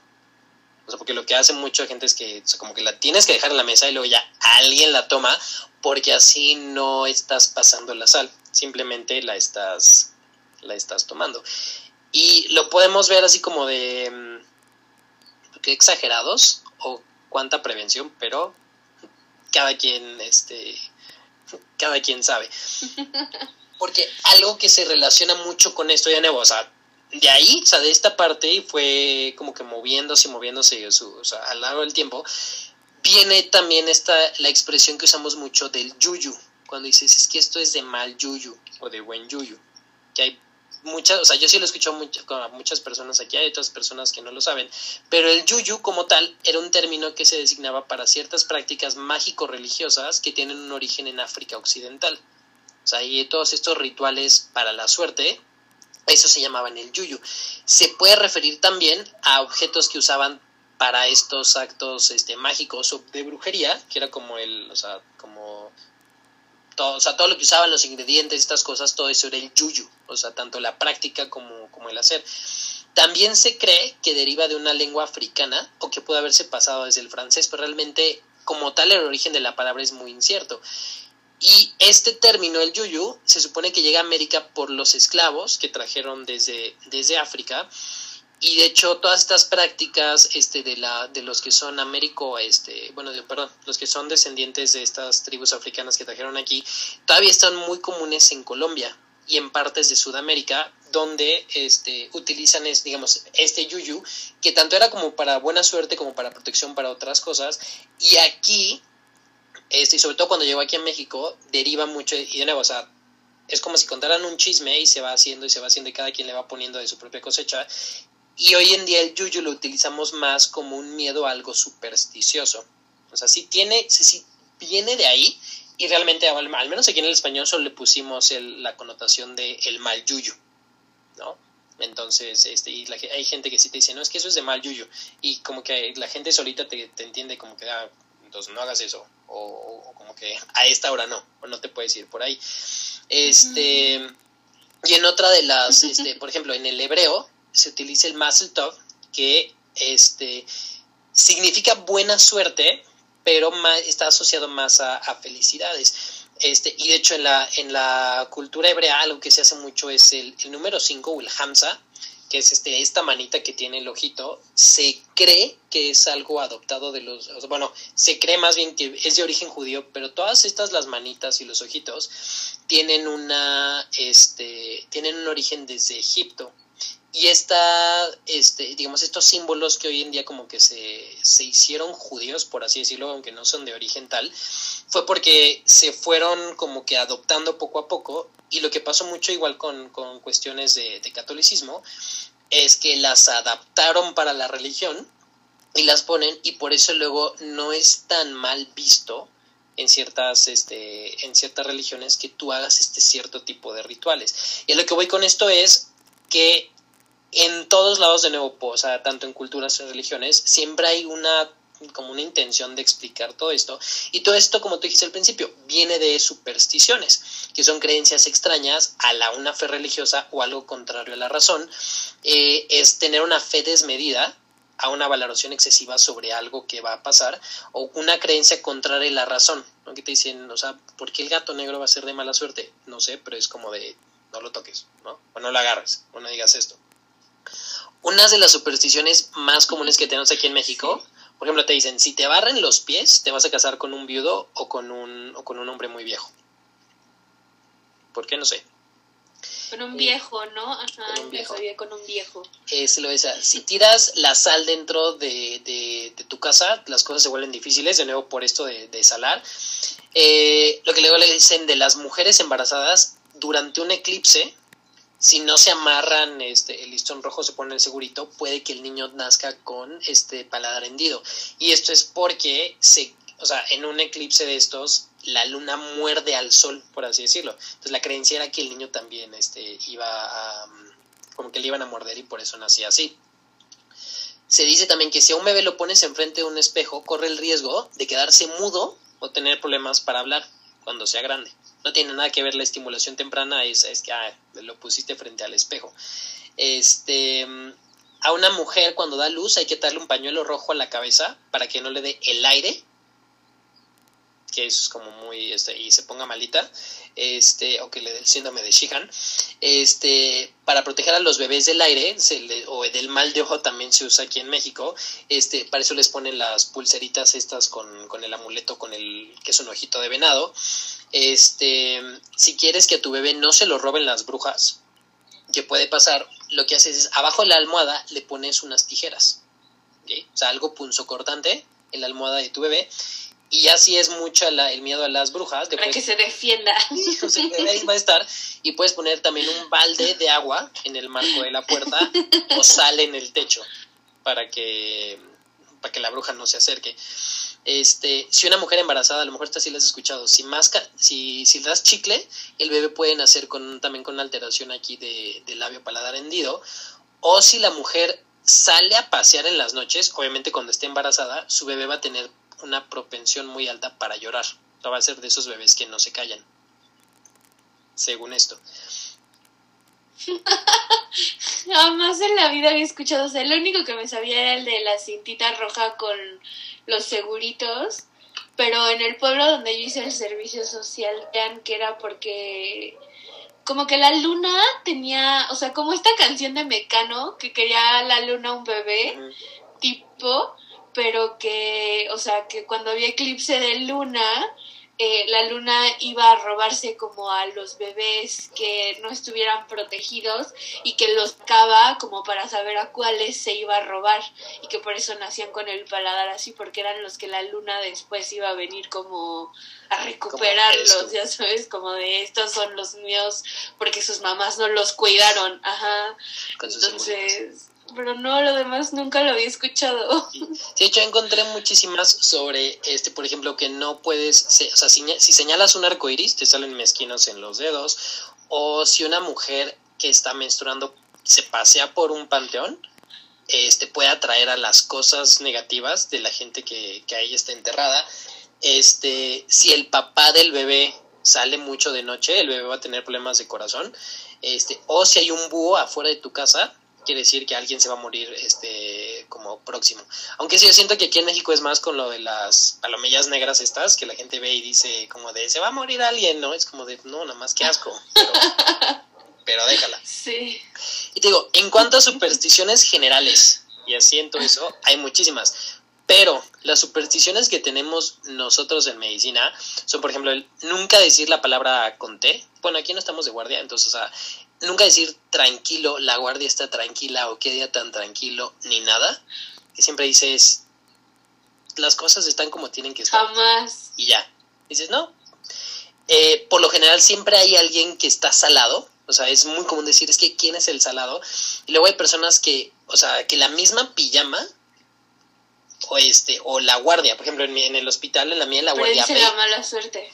O sea, porque lo que hace mucha gente es que, como que la tienes que dejar en la mesa y luego ya alguien la toma, porque así no estás pasando la sal, simplemente la estás, la estás tomando. Y lo podemos ver así como de mm, qué exagerados o cuánta prevención, pero cada quien, este, cada quien sabe. Porque algo que se relaciona mucho con esto, ya nuevo, o sea, de ahí, o sea, de esta parte, fue como que moviéndose, moviéndose o sea, a lo largo del tiempo, viene también esta, la expresión que usamos mucho del yuyu, cuando dices, es que esto es de mal yuyu o de buen yuyu, que hay muchas, o sea, yo sí lo he escuchado a muchas personas aquí, hay otras personas que no lo saben, pero el yuyu como tal era un término que se designaba para ciertas prácticas mágico-religiosas que tienen un origen en África Occidental. O sea, y todos estos rituales para la suerte, eso se llamaban el yuyu. Se puede referir también a objetos que usaban para estos actos este, mágicos o de brujería, que era como el, o sea, como todo, o sea, todo lo que usaban los ingredientes, estas cosas, todo eso era el yuyu, o sea, tanto la práctica como, como el hacer. También se cree que deriva de una lengua africana o que puede haberse pasado desde el francés, pero realmente como tal el origen de la palabra es muy incierto. Y este término, el yuyu, se supone que llega a América por los esclavos que trajeron desde, desde África y de hecho todas estas prácticas este de la de los que son américo este bueno perdón los que son descendientes de estas tribus africanas que trajeron aquí todavía están muy comunes en Colombia y en partes de Sudamérica donde este utilizan es digamos este yuyu que tanto era como para buena suerte como para protección para otras cosas. Y aquí este y sobre todo cuando llegó aquí a México deriva mucho y de nuevo o sea es como si contaran un chisme y se va haciendo y se va haciendo y cada quien le va poniendo de su propia cosecha y hoy en día el yuyu lo utilizamos más como un miedo a algo supersticioso. O sea, sí tiene, sí, viene de ahí y realmente, al, menos aquí en el español, solo le pusimos la connotación de el mal yuyu, ¿no? Entonces, este, y hay gente que sí te dice, no, es que eso es de mal yuyu. Y como que la gente solita te, entiende como que, ah, entonces no hagas eso. O, como que a esta hora no, o no te puedes ir por ahí. Este, y en otra de las, este, por ejemplo, en el hebreo, se utiliza el Mazel Tov, que este, significa buena suerte, pero está asociado más a, felicidades. Este, y de hecho en la, en la cultura hebrea algo que se hace mucho es el, número 5 o el Hamza, que es este, esta manita que tiene el ojito, se cree que es algo adoptado de los, bueno, se cree más bien que es de origen judío, pero todas estas, las manitas y los ojitos, tienen una, este, tienen un origen desde Egipto y esta, este, digamos, estos símbolos que hoy en día como que se, se, hicieron judíos, por así decirlo, aunque no son de origen tal, fue porque se fueron como que adoptando poco a poco y lo que pasó mucho igual con, con cuestiones de, de, catolicismo es que las adaptaron para la religión y las ponen y por eso luego no es tan mal visto en ciertas, este, en ciertas religiones que tú hagas este cierto tipo de rituales. Y a lo que voy con esto es que en todos lados de nuevo, o sea, tanto en culturas y religiones, siempre hay una como una intención de explicar todo esto. Y todo esto, como tú dijiste al principio, viene de supersticiones, que son creencias extrañas a la una fe religiosa o algo contrario a la razón. Eh, es tener una fe desmedida a una valoración excesiva sobre algo que va a pasar o una creencia contraria a la razón. ¿no? Que te dicen, o sea, ¿por qué el gato negro va a ser de mala suerte? No sé, pero es como de no lo toques, ¿no? O no lo agarres, o no digas esto. Una de las supersticiones más comunes que tenemos aquí en México, por ejemplo, te dicen, si te barren los pies, te vas a casar con un viudo o con un, o con un hombre muy viejo. ¿Por qué? No sé. Con un viejo, ¿no? Ajá, con un viejo. con un viejo. Eh, se lo decía, si tiras la sal dentro de, de, de, tu casa, las cosas se vuelven difíciles, de nuevo por esto de, de salar. Eh, lo que luego le dicen de las mujeres embarazadas durante un eclipse, si no se amarran este, el listón rojo, se pone el segurito, puede que el niño nazca con este paladar hendido. Y esto es porque se, o sea, en un eclipse de estos, la luna muerde al sol, por así decirlo. Entonces la creencia era que el niño también este, iba a, como que le iban a morder y por eso nacía así. Se dice también que si a un bebé lo pones enfrente de un espejo, corre el riesgo de quedarse mudo o tener problemas para hablar cuando sea grande. No tiene nada que ver la estimulación temprana, es, es que ah, lo pusiste frente al espejo. Este, a una mujer cuando da luz hay que darle un pañuelo rojo a la cabeza para que no le dé el aire que es como muy, este, y se ponga malita, este, o que le dé el síndrome de Sheehan, este, para proteger a los bebés del aire, o del mal de ojo también se usa aquí en México, este, para eso les ponen las pulseritas estas con, con el amuleto, con el, que es un ojito de venado, este, si quieres que a tu bebé no se lo roben las brujas, que puede pasar, lo que haces es, abajo de la almohada le pones unas tijeras, o sea, algo punzocortante en la almohada de tu bebé, y ya si es mucho el miedo a las brujas. Para que se defienda. ahí va a estar. Y puedes poner también un balde de agua en el marco de la puerta o sal en el techo para que, para que la bruja no se acerque. Este, si una mujer embarazada, a lo mejor esta sí la has escuchado, si, masca, si, si das chicle, el bebé puede nacer con, también con una alteración aquí de, de labio paladar hendido. O si la mujer sale a pasear en las noches, obviamente cuando esté embarazada, su bebé va a tener una propensión muy alta para llorar. No va a ser de esos bebés que no se callan. Según esto. Jamás en la vida había escuchado. O sea, lo único que me sabía era el de la cintita roja con los seguritos. Pero en el pueblo donde yo hice el servicio social, vean que era porque como que la luna tenía, o sea, como esta canción de Mecano, que quería la luna un bebé, tipo, pero que, o sea, que cuando había eclipse de luna, eh, la luna iba a robarse como a los bebés que no estuvieran protegidos y que los cava como para saber a cuáles se iba a robar y que por eso nacían con el paladar así porque eran los que la luna después iba a venir como a recuperarlos, ya sabes, como de estos son los míos porque sus mamás no los cuidaron, ajá. Entonces pero no, lo demás nunca lo había escuchado. Sí, yo encontré muchísimas sobre, este, por ejemplo, que no puedes, o sea, si, señalas un arco iris, te salen mezquinos en los dedos, o si una mujer que está menstruando se pasea por un panteón, este, puede atraer a las cosas negativas de la gente que, que ahí está enterrada. Este, si el papá del bebé sale mucho de noche, el bebé va a tener problemas de corazón. Este, o si hay un búho afuera de tu casa, quiere decir que alguien se va a morir este como próximo. Aunque sí, yo siento que aquí en México es más con lo de las palomillas negras estas, que la gente ve y dice como de, se va a morir alguien, ¿no? Es como de, no, nada más que asco. Pero, déjala. Sí. Y te digo, en cuanto a supersticiones generales, y asiento eso, hay muchísimas. Pero las supersticiones que tenemos nosotros en medicina son, por ejemplo, el nunca decir la palabra conté. Bueno, aquí no estamos de guardia, entonces, o sea, nunca decir tranquilo, la guardia está tranquila o qué día tan tranquilo, ni nada. Que siempre dices, las cosas están como tienen que estar. Jamás. Y ya. Dices, no. Eh, por lo general siempre hay alguien que está salado. O sea, es muy común decir, es que ¿quién es el salado? Y luego hay personas que, o sea, que la misma pijama o este o la guardia, por ejemplo, en, en el hospital, en la mía, la guardia. la mala suerte.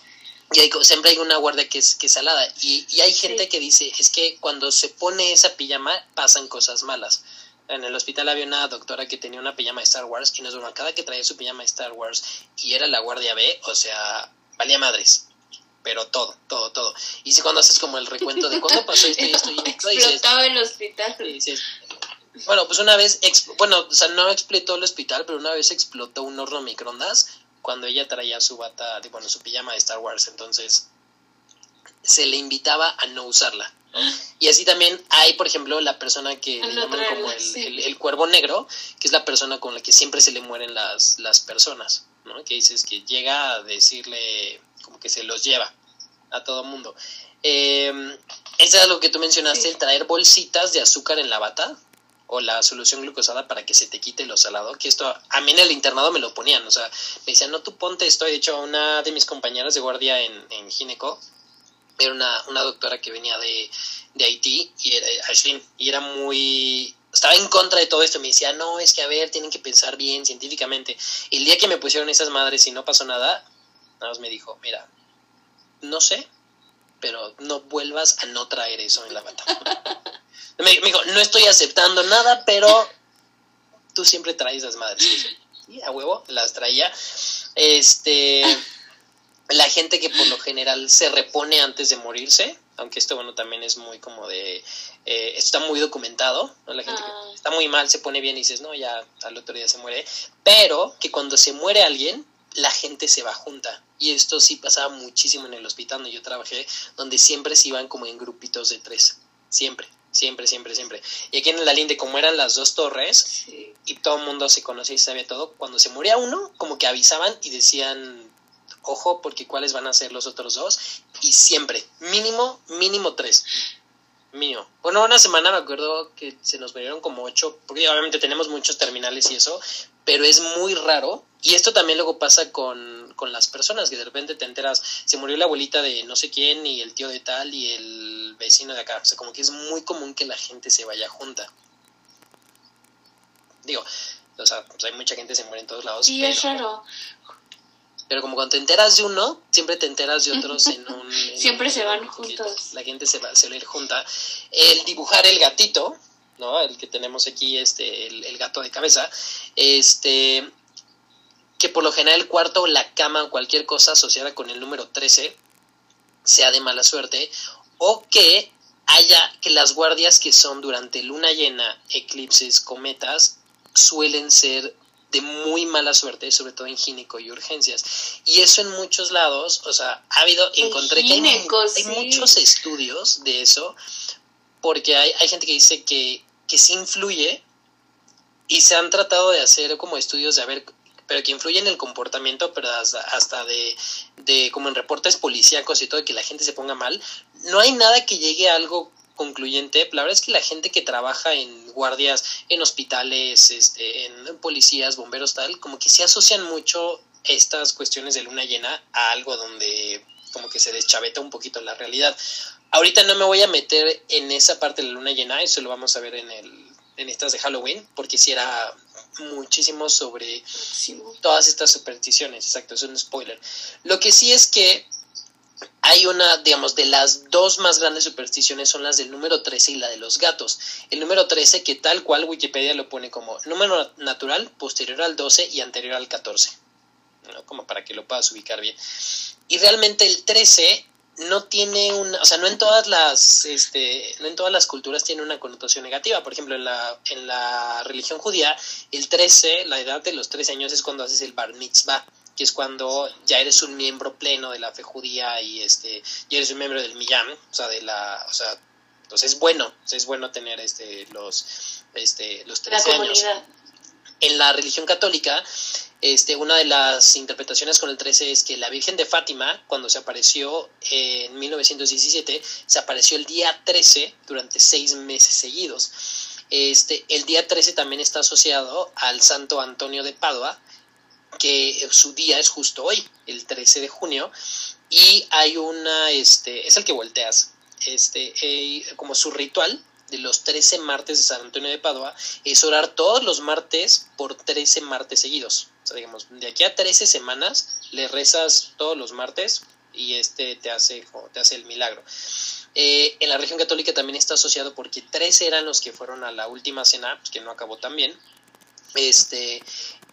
Y hay, siempre hay una guardia que es, que salada. Y, y hay gente que dice, es que cuando se pone esa pijama pasan cosas malas. En el hospital había una doctora que tenía una pijama de Star Wars y nos es cada que traía su pijama de Star Wars y era la guardia B, o sea, valía madres. Pero todo, todo, todo. Y si cuando haces como el recuento de cuándo pasó esto y esto y esto, Explotaba el hospital. bueno, pues una vez, bueno, o sea, no explotó el hospital, pero una vez explotó un horno microondas cuando ella traía su bata, de, bueno, su pijama de Star Wars, entonces se le invitaba a no usarla. Y así también hay, por ejemplo, la persona que le llaman como el, el, cuervo negro, que es la persona con la que siempre se le mueren las, las personas, ¿no? Que dices que llega a decirle como que se los lleva a todo mundo. Eh, es algo que tú mencionaste, el traer bolsitas de azúcar en la bata o la solución glucosada para que se te quite lo salado, que esto a mí en el internado me lo ponían, o sea, me decían, no, tú ponte esto, de hecho una de mis compañeras de guardia en, en Gineco, era una, una doctora que venía de, de Haití, y era, Ashlyn, y era muy, estaba en contra de todo esto, me decía, no, es que a ver, tienen que pensar bien científicamente. El día que me pusieron esas madres y no pasó nada, nada más me dijo, mira, no sé, pero no vuelvas a no traer eso en la bata. me, me, dijo, no estoy aceptando nada, pero tú siempre traes las madres. Y a huevo, las traía. Este, la gente que por lo general se repone antes de morirse, aunque esto, bueno, también es muy como de, eh, está muy documentado, ¿no? la gente Ah. que está muy mal se pone bien y dices, no, ya al otro día se muere, pero que cuando se muere alguien, la gente se va junta. Y esto sí pasaba muchísimo en el hospital donde yo trabajé, donde siempre se iban como en grupitos de tres. Siempre, siempre, siempre, siempre. Y aquí en la linde, como eran las dos torres, Sí. y todo el mundo se conocía y sabía todo, cuando se moría uno, como que avisaban y decían, ojo, porque cuáles van a ser los otros dos. Y siempre, mínimo, mínimo tres. Mínimo. Bueno, una semana me acuerdo que se nos murieron como ocho, porque obviamente tenemos muchos terminales y eso, pero es muy raro. Y esto también luego pasa con, con las personas, que de repente te enteras, se murió la abuelita de no sé quién y el tío de tal y el vecino de acá. O sea, como que es muy común que la gente se vaya junta. Digo, o sea, pues hay mucha gente que se muere en todos lados. Sí, pero, es raro. pero como cuando te enteras de uno, siempre te enteras de otros en un... en Siempre un- se van juntos. La gente se va, se va a ir junta. El dibujar el gatito, ¿no? El que tenemos aquí, este, el, el gato de cabeza, este, que por lo general el cuarto la cama o cualquier cosa asociada con el número 13 sea de mala suerte, o que haya que las guardias que son durante luna llena, eclipses, cometas, suelen ser de muy mala suerte, sobre todo en gineco y urgencias. Y eso en muchos lados, o sea, ha habido, En encontré que hay, muchos estudios de eso, porque hay, hay gente que dice que, que sí influye y se han tratado de hacer como estudios de a ver, pero que influye en el comportamiento, pero hasta, de, de como en reportes policíacos y todo, que la gente se ponga mal. No hay nada que llegue a algo concluyente. La verdad es que la gente que trabaja en guardias, en hospitales, este, en policías, bomberos, tal, como que se asocian mucho estas cuestiones de luna llena a algo donde como que se deschaveta un poquito la realidad. Ahorita no me voy a meter en esa parte de la luna llena, eso lo vamos a ver en el en estas de Halloween, porque si era muchísimo sobre todas estas supersticiones, exacto, es un spoiler. Lo que sí es que hay una, digamos, de las dos más grandes supersticiones son las del número 13 y la de los gatos. El número 13 que tal cual Wikipedia lo pone como número natural posterior al 12 y anterior al 14, ¿no? como para que lo puedas ubicar bien. Y realmente el 13 no tiene una, o sea, no en todas las, este, no en todas las culturas tiene una connotación negativa. Por ejemplo, en la, en la religión judía, el 13, la edad de los 13 años es cuando haces el bar mitzvah, que es cuando ya eres un miembro pleno de la fe judía y este, ya eres un miembro del millán, o sea, de la, o sea, entonces es bueno, es bueno tener este, los, este, los La 13 años en la religión católica, este, una de las interpretaciones con el 13 es que la Virgen de Fátima, cuando se apareció en 1917, se apareció el día 13 durante seis meses seguidos. Este, el día 13 también está asociado al Santo Antonio de Padua, que su día es justo hoy, el 13 de junio, y hay una, este, es el que volteas, este, eh, como su ritual de los 13 martes de San Antonio de Padua es orar todos los martes por 13 martes seguidos. O sea, digamos, de aquí a 13 semanas le rezas todos los martes y este te hace, te hace el milagro. Eh, en la región católica también está asociado porque 13 eran los que fueron a la última cena, pues, que no acabó tan bien. Este,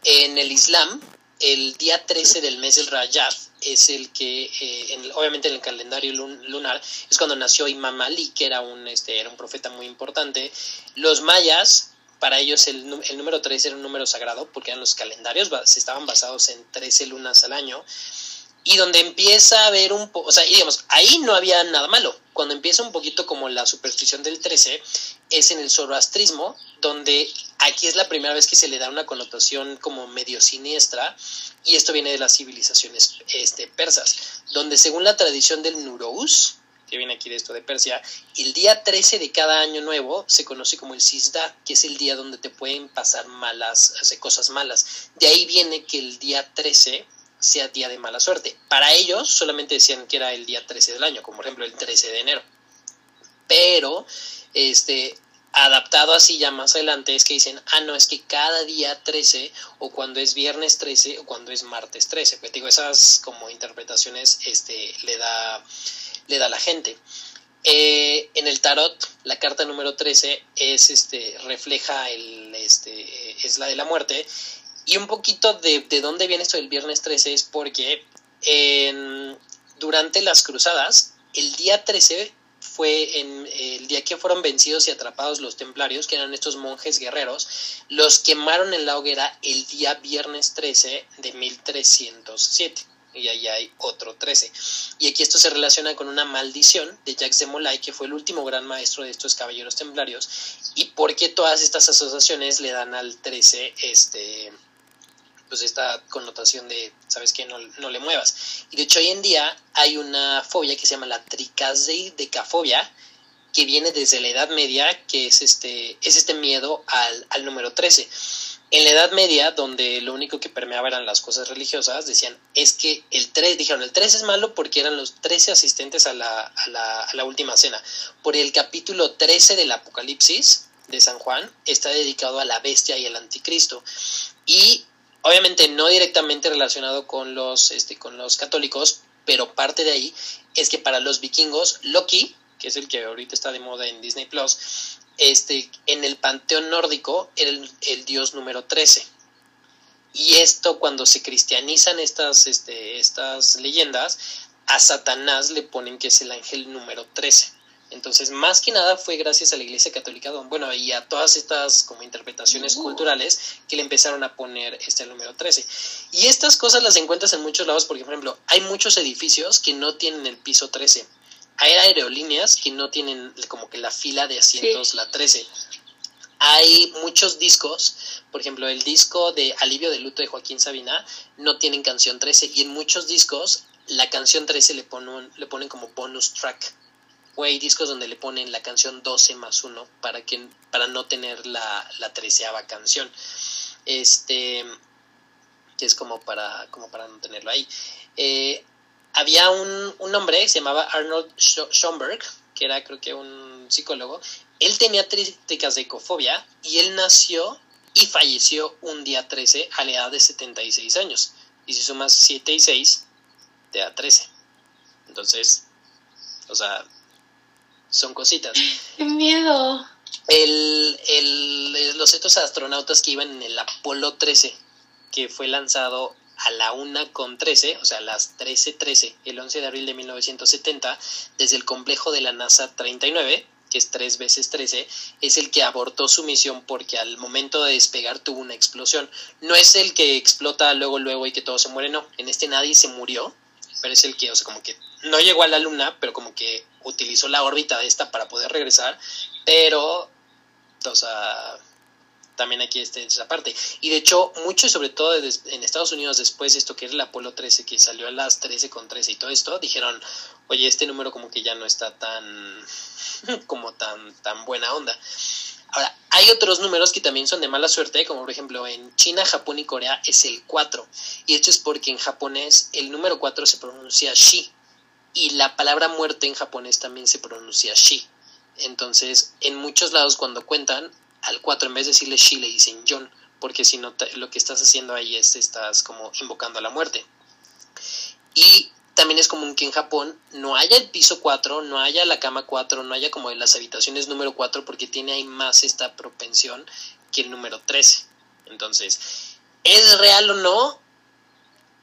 en el Islam, el día 13 del mes del Rajab es el que, eh, en- obviamente en el calendario lun- lunar, es cuando nació Imam Ali, que era un, este, era un profeta muy importante. Los mayas, para ellos el, el número 13 era un número sagrado, porque eran los calendarios, se estaban basados en 13 lunas al año. Y donde empieza a haber un poco, o sea, digamos, ahí no había nada malo. Cuando empieza un poquito como la superstición del 13, es en el zoroastrismo, donde aquí es la primera vez que se le da una connotación como medio siniestra, y esto viene de las civilizaciones este, persas, donde según la tradición del Nuruz, que viene aquí de esto de Persia, el día 13 de cada año nuevo se conoce como el Sisda, que es el día donde te pueden pasar malas, cosas malas. De ahí viene que el día 13 sea día de mala suerte. Para ellos solamente decían que era el día 13 del año, como por ejemplo el 13 de enero. Pero, este, adaptado así ya más adelante es que dicen, ah, no, es que cada día 13 o cuando es viernes 13 o cuando es martes 13. Pues digo, esas como interpretaciones este, le, da, le da la gente. Eh, en el tarot, la carta número 13 es, este, refleja el, este, es la de la muerte. Y un poquito de, de dónde viene esto del viernes 13 es porque durante las cruzadas, el día 13 fue en el día que fueron vencidos y atrapados los templarios, que eran estos monjes guerreros, los quemaron en la hoguera el día viernes 13 de 1307. Y ahí hay otro 13. Y aquí esto se relaciona con una maldición de Jacques de Molay, que fue el último gran maestro de estos caballeros templarios, y porque todas estas asociaciones le dan al 13 este, pues esta connotación de, ¿sabes qué? No, no, le muevas. Y de hecho hoy en día hay una fobia que se llama la tricasdeidecafobia, que viene desde la Edad Media, que es este, es este miedo al, al número 13. En la Edad Media, donde lo único que permeaba eran las cosas religiosas, decían, es que el 3, dijeron, el 3 es malo porque eran los 13 asistentes a la, a la, última cena. Por el capítulo 13 del Apocalipsis de San Juan está dedicado a la bestia y al anticristo. Y obviamente no directamente relacionado con los, este, con los católicos, pero parte de ahí es que para los vikingos, Loki, que es el que ahorita está de moda en Disney Plus, este, en el panteón nórdico era el, dios número 13. Y esto, cuando se cristianizan estas, este, estas leyendas, a Satanás le ponen que es el ángel número 13. Entonces, más que nada fue gracias a la Iglesia Católica, bueno, y a todas estas como interpretaciones culturales que le empezaron a poner este número 13. Y estas cosas las encuentras en muchos lados, porque, por ejemplo, hay muchos edificios que no tienen el piso 13. Hay aerolíneas que no tienen como que la fila de asientos, la 13. Hay muchos discos, por ejemplo, el disco de Alivio de Luto de Joaquín Sabina no tienen canción 13 y en muchos discos la canción 13 le ponen, le ponen como bonus track o hay discos donde le ponen la canción 12 más 1 para, que, para no tener la, la treceava canción. Este, que es como para, como para no tenerlo ahí. Eh, había un, un, hombre que se llamaba Arnold Schoenberg, que era creo que un psicólogo. Él tenía ecofobia y él nació y falleció un día 13 a la edad de 76 años. Y si sumas 7 y 6, te da 13. Entonces, o sea, son cositas. ¡Qué miedo! El, el, los estos astronautas que iban en el Apolo 13, que fue lanzado a la una con 13, o sea, las 13.13, el 11 de abril de 1970, desde el complejo de la NASA 39, que es 3 veces 13, es el que abortó su misión porque al momento de despegar tuvo una explosión. No es el que explota luego, luego y que todo se muere, no. En este nadie se murió, pero es el que, o sea, como que no llegó a la luna, pero como que utilizó la órbita de esta para poder regresar, pero, o sea, también aquí está esa parte. Y de hecho, mucho sobre todo en Estados Unidos, después de esto que era el Apolo 13, que salió a las 13 con 13 y todo esto, dijeron, oye, este número como que ya no está tan, como tan, tan buena onda. Ahora, hay otros números que también son de mala suerte, como por ejemplo en China, Japón y Corea es el 4. Y esto es porque en japonés el número 4 se pronuncia shi. Y la palabra muerte en japonés también se pronuncia shi. Entonces, en muchos lados cuando cuentan, al 4 en vez de decirle shi le dicen John, porque si no, lo que estás haciendo ahí es estás como invocando a la muerte. Y también es común que en Japón no haya el piso 4, no haya la cama 4, no haya como las habitaciones número 4 porque tiene ahí más esta propensión que el número 13. Entonces, ¿es real o no?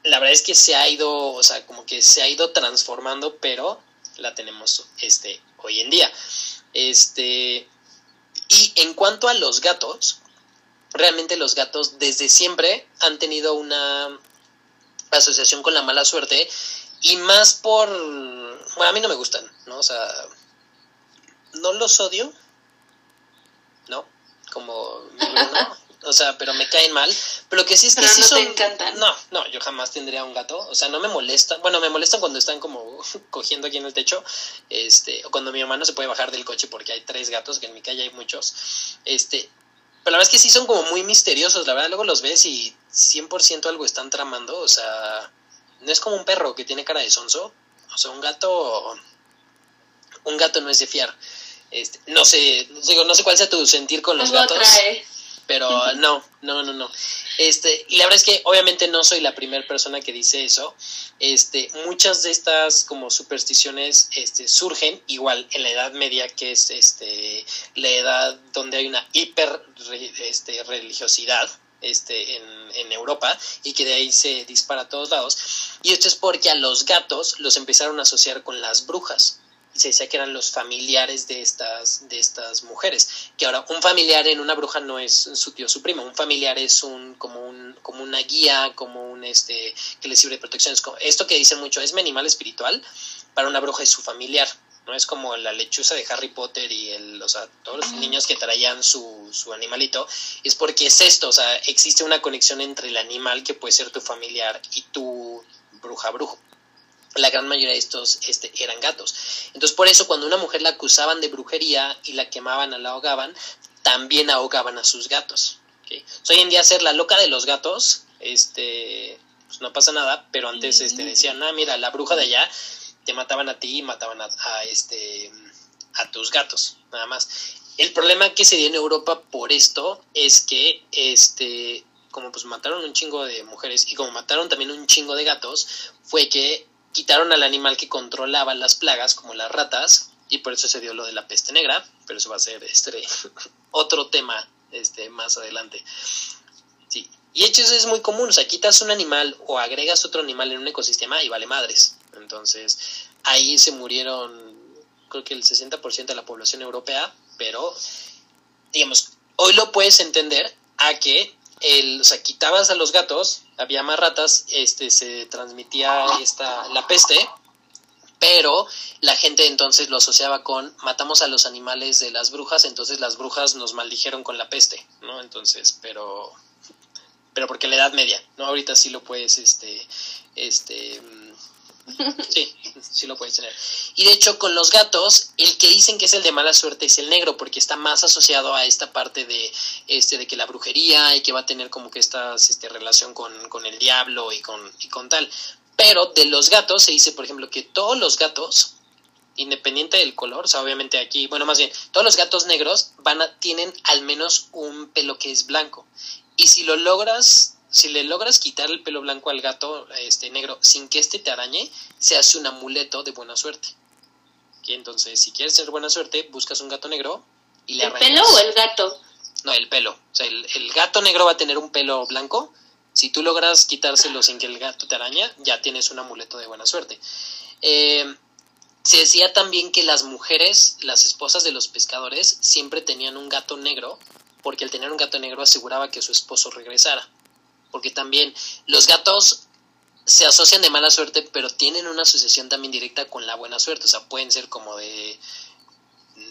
La verdad es que se ha ido, o sea, como que se ha ido transformando, pero la tenemos este hoy en día. Este y en cuanto a los gatos, realmente los gatos desde siempre han tenido una asociación con la mala suerte y más por... Bueno, a mí no me gustan, ¿no? O sea, no los odio, ¿no? Como... ¿no? O sea, pero me caen mal, Pero lo que sí es que Pero sí no te son... encantan. No, no, yo jamás tendría un gato. O sea, no me molestan. Bueno, me molestan cuando están como cogiendo aquí en el techo. Este, o cuando mi mamá no se puede bajar del coche porque hay tres gatos, que en mi calle hay muchos. Este, pero la verdad es que sí son como muy misteriosos. La verdad, luego los ves y 100% algo están tramando. O sea, no es como un perro que tiene cara de sonso. O sea, un gato. Un gato no es de fiar. Este, no sé, digo, no sé cuál sea tu sentir con los Algo gatos. Pero no, no, no, no. Este, y la verdad es que obviamente no soy la primera persona que dice eso. Este, muchas de estas como supersticiones este, surgen igual en la Edad Media, que es este, la edad donde hay una hiper este, religiosidad este, en, en Europa y que de ahí se dispara a todos lados. Y esto es porque a los gatos los empezaron a asociar con las brujas. Se decía que eran los familiares de estas, de estas mujeres. Que ahora un familiar en una bruja no es su tío su primo, un familiar es un como un como una guía, como un este que le sirve de protección. Es como- esto que dicen mucho es mi animal espiritual, para una bruja es su familiar. No es como la lechuza de Harry Potter y el, o sea, todos los niños que traían su, su animalito, es porque es esto, o sea, existe una conexión entre el animal que puede ser tu familiar y tu bruja brujo la gran mayoría de estos este, eran gatos. Entonces, por eso, cuando una mujer la acusaban de brujería y la quemaban o la ahogaban, también ahogaban a sus gatos. hoy en día, ser la loca de los gatos, este, pues no pasa nada, pero antes este, decían, ah, mira, la bruja de allá te mataban a ti y mataban a, a, este, a tus gatos, nada más. El problema que se dio en Europa por esto es que, este, como pues mataron un chingo de mujeres y como mataron también un chingo de gatos, fue que quitaron al animal que controlaba las plagas, como las ratas, y por eso se dio lo de la peste negra, pero eso va a ser este, otro tema este, más adelante. Sí. Y eso es muy común, o sea, quitas un animal o agregas otro animal en un ecosistema y vale madres. Entonces, ahí se murieron, creo que el 60% de la población europea, pero, digamos, hoy lo puedes entender a que el, o sea, quitabas a los gatos, había más ratas, este, se transmitía esta, la peste, pero la gente entonces lo asociaba con matamos a los animales de las brujas, entonces las brujas nos maldijeron con la peste, ¿no? Entonces, pero pero porque la edad media, ¿no? Ahorita sí lo puedes, este, este, sí, sí lo puedes tener. Y de hecho con los gatos, el que dicen que es el de mala suerte es el negro, porque está más asociado a esta parte de, este, de que la brujería y que va a tener como que esta este, relación con, con el diablo y con, y con tal. Pero de los gatos se dice, por ejemplo, que todos los gatos, independiente del color, o sea, obviamente aquí, bueno, más bien, todos los gatos negros van a, tienen al menos un pelo que es blanco. Y si lo logras, si le logras quitar el pelo blanco al gato este negro sin que este te arañe, se hace un amuleto de buena suerte. Y entonces, si quieres tener buena suerte, buscas un gato negro y le ¿El pelo o el gato? No, el pelo. O sea, el, el gato negro va a tener un pelo blanco. Si tú logras quitárselo sin que el gato te araña, ya tienes un amuleto de buena suerte. Eh, se decía también que las mujeres, las esposas de los pescadores, siempre tenían un gato negro, porque al tener un gato negro aseguraba que su esposo regresara. Porque también los gatos se asocian de mala suerte, pero tienen una asociación también directa con la buena suerte. O sea, pueden ser como de,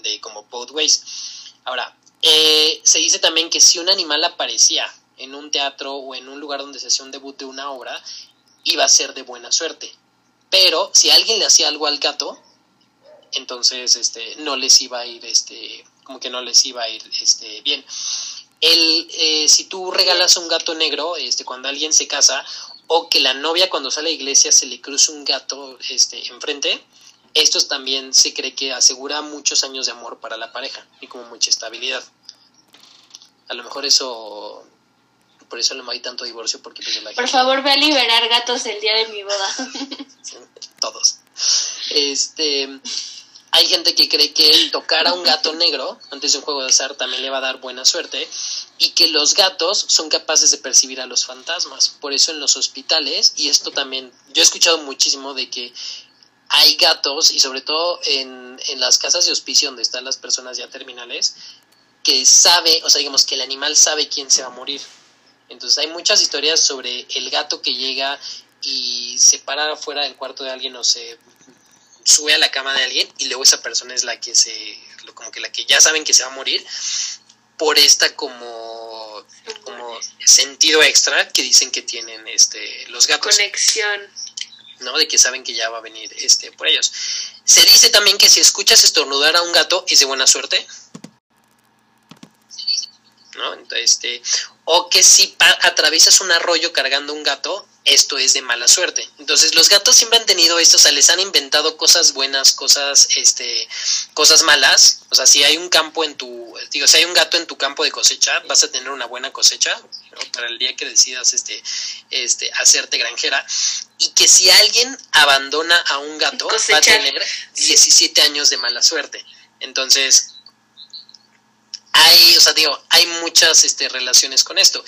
de como both ways. Ahora, eh, se dice también que si un animal aparecía en un teatro o en un lugar donde se hacía un debut de una obra, iba a ser de buena suerte. Pero si alguien le hacía algo al gato, entonces este, no les iba a ir, este, como que no les iba a ir este, bien. El, eh, si tú regalas un gato negro, este, cuando alguien se casa, o que la novia cuando sale a la iglesia se le cruce un gato este, enfrente, esto también se cree que asegura muchos años de amor para la pareja y como mucha estabilidad. A lo mejor eso, por eso no hay tanto divorcio, porque pues la Por gente- favor, ve a liberar gatos el día de mi boda. todos. Este, hay gente que cree que el tocar a un gato negro antes de un juego de azar también le va a dar buena suerte y que los gatos son capaces de percibir a los fantasmas. Por eso en los hospitales, y esto también, yo he escuchado muchísimo de que hay gatos, y sobre todo en, en las casas de hospicio donde están las personas ya terminales, que sabe, o sea, digamos que el animal sabe quién se va a morir. Entonces hay muchas historias sobre el gato que llega y se para fuera del cuarto de alguien o se sube a la cama de alguien y luego esa persona es la que se, como que la que ya saben que se va a morir por esta como, como sentido extra que dicen que tienen este los gatos. Conexión. ¿no? De que saben que ya va a venir este por ellos. Se dice también que si escuchas estornudar a un gato es de buena suerte. ¿No? este, o que si atraviesas un arroyo cargando un gato, esto es de mala suerte. Entonces, los gatos siempre han tenido esto, o sea, les han inventado cosas buenas, cosas, este, cosas malas. O sea, si hay un campo en tu, digo, si hay un gato en tu campo de cosecha, vas a tener una buena cosecha para el día que decidas, este, este, hacerte granjera. Y que si alguien abandona a un gato, va a tener 17 años de mala suerte. Entonces, hay, o sea, digo, hay muchas, este, relaciones con esto.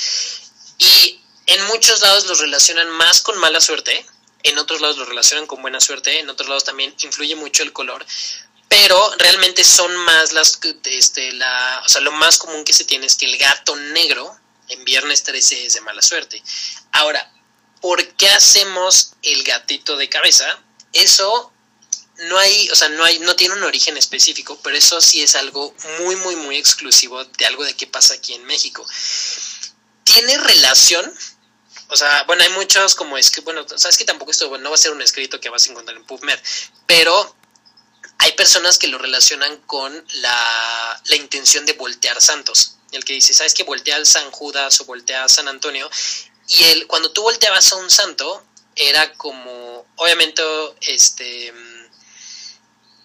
Y en muchos lados los relacionan más con mala suerte, en otros lados los relacionan con buena suerte, en otros lados también influye mucho el color, pero realmente son más las, este, la, o sea, lo más común que se tiene es que el gato negro en viernes 13 es de mala suerte. Ahora, ¿por qué hacemos el gatito de cabeza? Eso no hay, o sea, no hay, no tiene un origen específico, pero eso sí es algo muy, muy, muy exclusivo de algo de qué pasa aquí en México. Tiene relación o sea, bueno, hay muchos como es que, bueno, sabes que tampoco esto no va a ser un escrito que vas a encontrar en PubMed, pero hay personas que lo relacionan con la, la intención de voltear santos. El que dice, ¿sabes que voltea al San Judas o voltea a San Antonio? Y el, cuando tú volteabas a un santo, era como, obviamente, este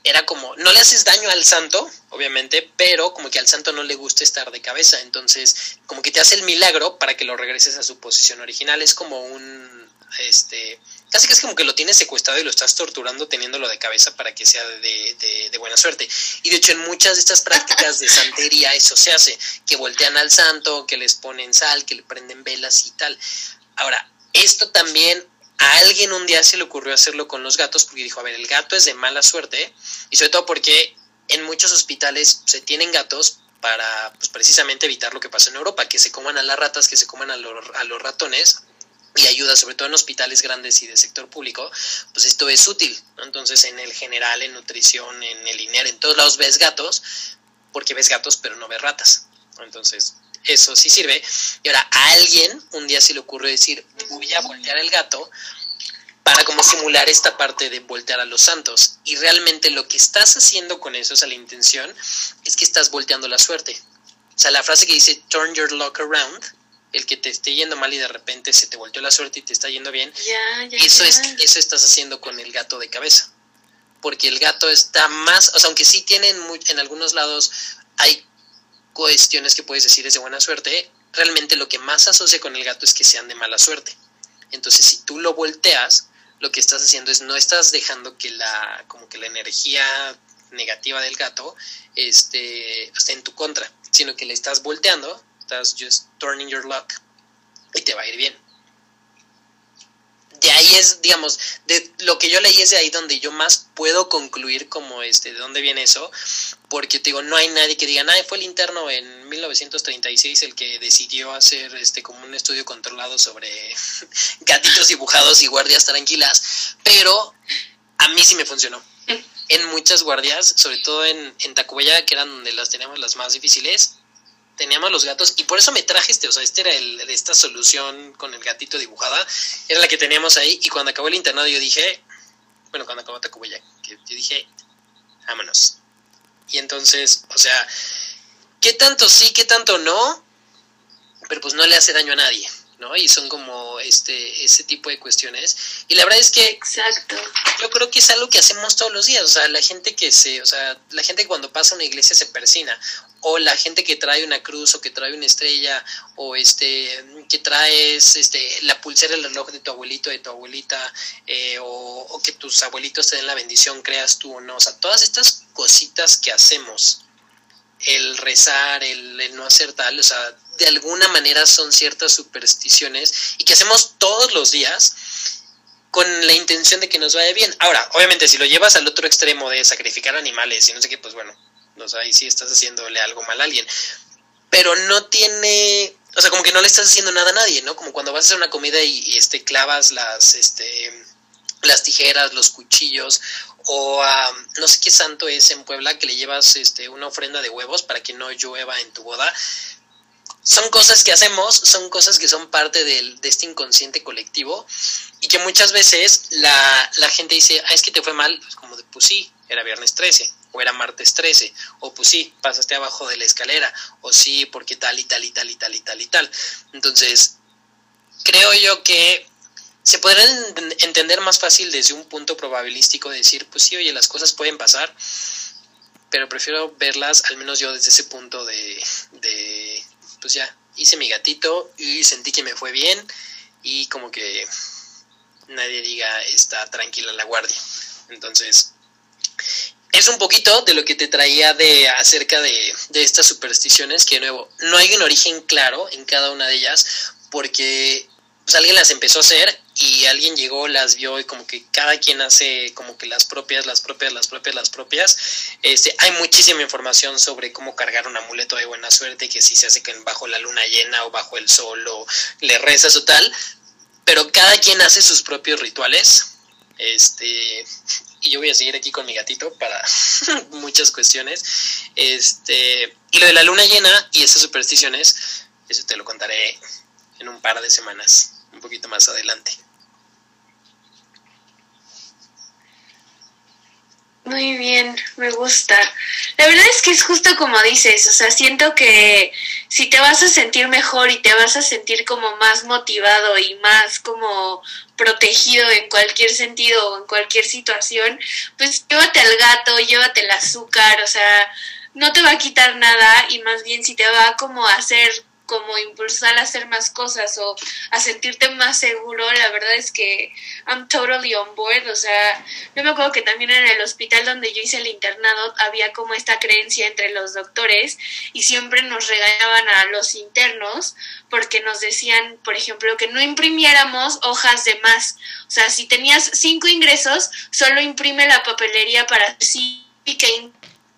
era como, no le haces daño al santo, obviamente, pero como que al santo no le gusta estar de cabeza, entonces como que te hace el milagro para que lo regreses a su posición original, es como un, este, casi que es como que lo tienes secuestrado y lo estás torturando teniéndolo de cabeza para que sea de, de buena suerte. Y de hecho en muchas de estas prácticas de santería eso se hace, que voltean al santo, que les ponen sal, que le prenden velas y tal. Ahora, esto también a alguien un día se le ocurrió hacerlo con los gatos porque dijo, a ver, el gato es de mala suerte y sobre todo porque en muchos hospitales se tienen gatos para pues, precisamente evitar lo que pasa en Europa, que se coman a las ratas, que se coman a, a los ratones y ayuda sobre todo en hospitales grandes y de sector público, pues esto es útil. Entonces en el general, en nutrición, en el INER, en todos lados ves gatos, porque ves gatos pero no ves ratas. Entonces eso sí sirve. Y ahora a alguien un día se le ocurrió decir, voy a voltear el gato para como simular esta parte de voltear a los santos. Y realmente lo que estás haciendo con eso, o sea, la intención, es que estás volteando la suerte. O sea, la frase que dice, turn your luck around, el que te esté yendo mal y de repente se te volteó la suerte y te está yendo bien, eso, Es, eso estás haciendo con el gato de cabeza. Porque el gato está más, o sea, aunque sí tienen en algunos lados hay cuestiones que puedes decir es de buena suerte, realmente lo que más asocia con el gato es que sean de mala suerte. Entonces, si tú lo volteas, lo que estás haciendo es no estás dejando que la como que la energía negativa del gato este, esté en tu contra, sino que le estás volteando, estás just turning your luck y te va a ir bien de ahí es, digamos, de lo que yo leí es de ahí donde yo más puedo concluir como este, de dónde viene eso, porque te digo, no hay nadie que diga, nadie fue el interno en 1936 el que decidió hacer este como un estudio controlado sobre gatitos dibujados y guardias tranquilas, pero a mí sí me funcionó. En muchas guardias, sobre todo en, en Tacubaya, que eran donde las teníamos las más difíciles, teníamos los gatos y por eso me traje este, o sea, este era el, esta solución con el gatito dibujada, era la que teníamos ahí y cuando acabó el internado yo dije, bueno, cuando acabó Tacuboya, que yo dije, vámonos. Y entonces, o sea, ¿qué tanto sí, qué tanto no? Pero pues no le hace daño a nadie. ¿No? Y son como este ese tipo de cuestiones. Y la verdad es que Exacto. yo creo que es algo que hacemos todos los días, o sea, la gente que se, o sea, la gente cuando pasa a una iglesia se persina, o la gente que trae una cruz o que trae una estrella o este que traes este la pulsera el reloj de tu abuelito de tu abuelita eh, o, que tus abuelitos te den la bendición creas tú o no o sea todas estas cositas que hacemos el rezar el, no hacer tal o sea de alguna manera son ciertas supersticiones y que hacemos todos los días con la intención de que nos vaya bien. Ahora, obviamente, si lo llevas al otro extremo de sacrificar animales y no sé qué, pues bueno, o sea, ahí sí estás haciéndole algo mal a alguien. Pero no tiene, o sea, como que no le estás haciendo nada a nadie, ¿no? Como cuando vas a hacer una comida y, este, clavas las, este, las tijeras, los cuchillos, o no sé qué santo es en Puebla que le llevas este, una ofrenda de huevos para que no llueva en tu boda. son cosas que hacemos, son cosas que son parte del, de este inconsciente colectivo y que muchas veces la, la gente dice, ah, es que te fue mal, pues como de, pues sí, era viernes 13, o era martes 13, o pues sí, pasaste abajo de la escalera, o sí, porque tal y tal y tal y tal y tal y tal. Entonces, creo yo que se podrán entender más fácil desde un punto probabilístico, decir, pues sí, oye, las cosas pueden pasar, pero prefiero verlas, al menos yo desde ese punto de, de pues ya, hice mi gatito y sentí que me fue bien y como que nadie diga está tranquila la guardia. Entonces, es un poquito de lo que te traía de acerca de, de estas supersticiones, que de nuevo, no hay un origen claro en cada una de ellas, porque pues alguien las empezó a hacer y alguien llegó, las vio y como que cada quien hace como que las propias, las propias, las propias, las propias. Este, hay muchísima información sobre cómo cargar un amuleto de buena suerte, que si se hace bajo la luna llena o bajo el sol o le rezas o tal, pero cada quien hace sus propios rituales. Este, y yo voy a seguir aquí con mi gatito para muchas cuestiones. Este, y lo de la luna llena y esas supersticiones, eso te lo contaré en un par de semanas, un poquito más adelante. Muy bien, me gusta. La verdad es que es justo como dices, o sea, siento que si te vas a sentir mejor y te vas a sentir como más motivado y más como protegido en cualquier sentido o en cualquier situación, pues llévate al gato, llévate el azúcar, o sea, no te va a quitar nada y más bien si te va como a hacer como impulsar a hacer más cosas o a sentirte más seguro, la verdad es que I'm totally on board, o sea, yo me acuerdo que también en el hospital donde yo hice el internado había como esta creencia entre los doctores y siempre nos regañaban a los internos porque nos decían, por ejemplo, que no imprimiéramos hojas de más, o sea, si tenías cinco ingresos, solo imprime la papelería para sí que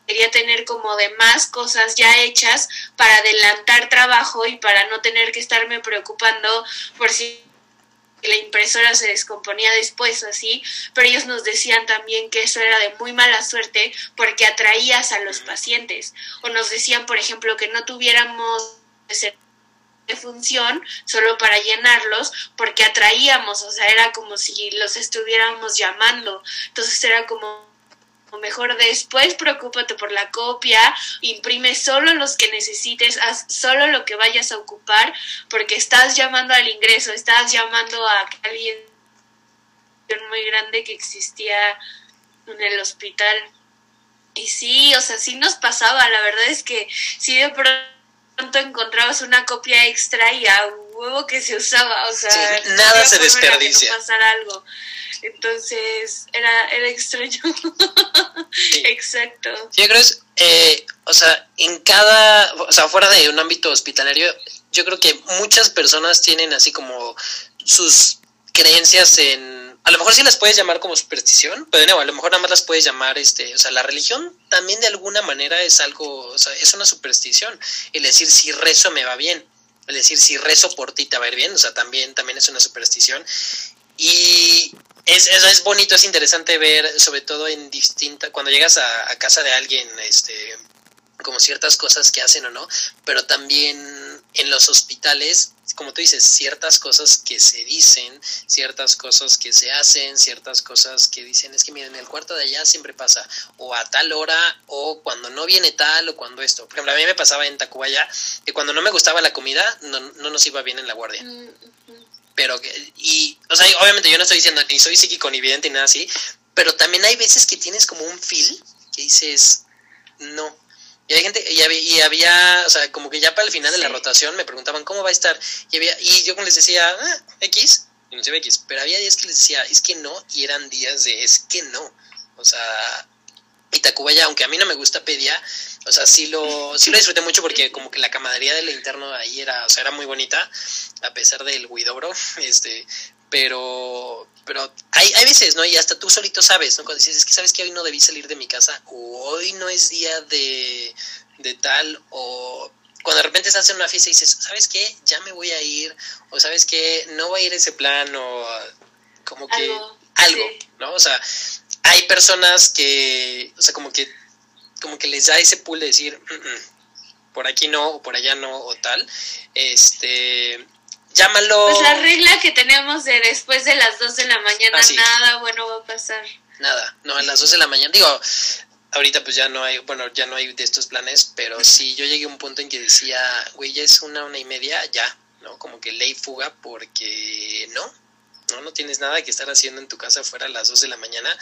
quería tener como de más cosas ya hechas para adelantar trabajo y para no tener que estarme preocupando por si la impresora se descomponía después así, pero ellos nos decían también que eso era de muy mala suerte porque atraías a los pacientes. O nos decían, por ejemplo, que no tuviéramos de función solo para llenarlos porque atraíamos, o sea, era como si los estuviéramos llamando, entonces era como mejor después preocúpate por la copia, imprime solo los que necesites, haz solo lo que vayas a ocupar, porque estás llamando al ingreso, estás llamando a alguien muy grande que existía en el hospital. Y sí, o sea, sí nos pasaba, la verdad es que sí de pronto encontrabas una copia extra y a huevo que se usaba, o sea, nada se desperdicia. pasar algo. Entonces, era, era extraño. Exacto. yo creo es, eh, o sea, en cada, o sea, fuera de un ámbito hospitalario, yo creo que muchas personas tienen así como sus creencias en, a lo mejor sí las puedes llamar como superstición, pero no, a lo mejor nada más las puedes llamar, este, o sea, la religión también de alguna manera es algo, o sea, es una superstición. El decir si rezo me va bien, el decir si rezo por ti te va a ir bien, o sea, también, también es una superstición. Y es, es, es, bonito, es interesante ver, sobre todo en distinta, cuando llegas a, casa de alguien, este, como ciertas cosas que hacen o no, pero también en los hospitales, como tú dices, ciertas cosas que se dicen, ciertas cosas que se hacen, ciertas cosas que dicen, es que miren, en el cuarto de allá siempre pasa, o a tal hora, o cuando no viene tal, o cuando esto. Por ejemplo, a mí me pasaba en Tacubaya que cuando no me gustaba la comida, no, no nos iba bien en la guardia. Mm, pero, y, o sea, obviamente yo no estoy diciendo ni soy psíquico ni vidente ni nada así, pero también hay veces que tienes como un feel que dices, no. Y hay gente, y había, y había o sea, como que ya para el final de la rotación me preguntaban cómo va a estar. Y, había, y yo les decía, ah, X, y no sé X, pero había días que les decía, es que no, y eran días de, es que no. O sea, y Tacubaya, aunque a mí no me gusta Pedia, o sea, sí lo, sí lo disfruté mucho porque como que la camaradería del interno ahí era, o sea, era muy bonita, a pesar del Guidobro, este, pero, pero hay, hay veces, ¿no? Y hasta tú solito sabes, ¿no? Cuando dices, es que sabes que hoy no debí salir de mi casa, o hoy no es día de, de tal, o cuando de repente estás en una fiesta y dices, ¿sabes qué? Ya me voy a ir, o ¿sabes qué? No voy a ir a ese plan, o como que algo, ¿no? O sea, hay personas que, o sea, como que como que les da ese pool de decir, por aquí no, o por allá no, o tal, este, llámalo. Pues la regla que tenemos de después de las 2 de la mañana, ah, nada bueno va a pasar. Nada, no, a las 2 de la mañana, digo, ahorita pues ya no hay, bueno, ya no hay de estos planes, pero sí, yo llegué a un punto en que decía, güey, ya es una, una y media, ya, ¿no? Como que ley fuga porque no, no, no tienes nada que estar haciendo en tu casa fuera a las 2 de la mañana.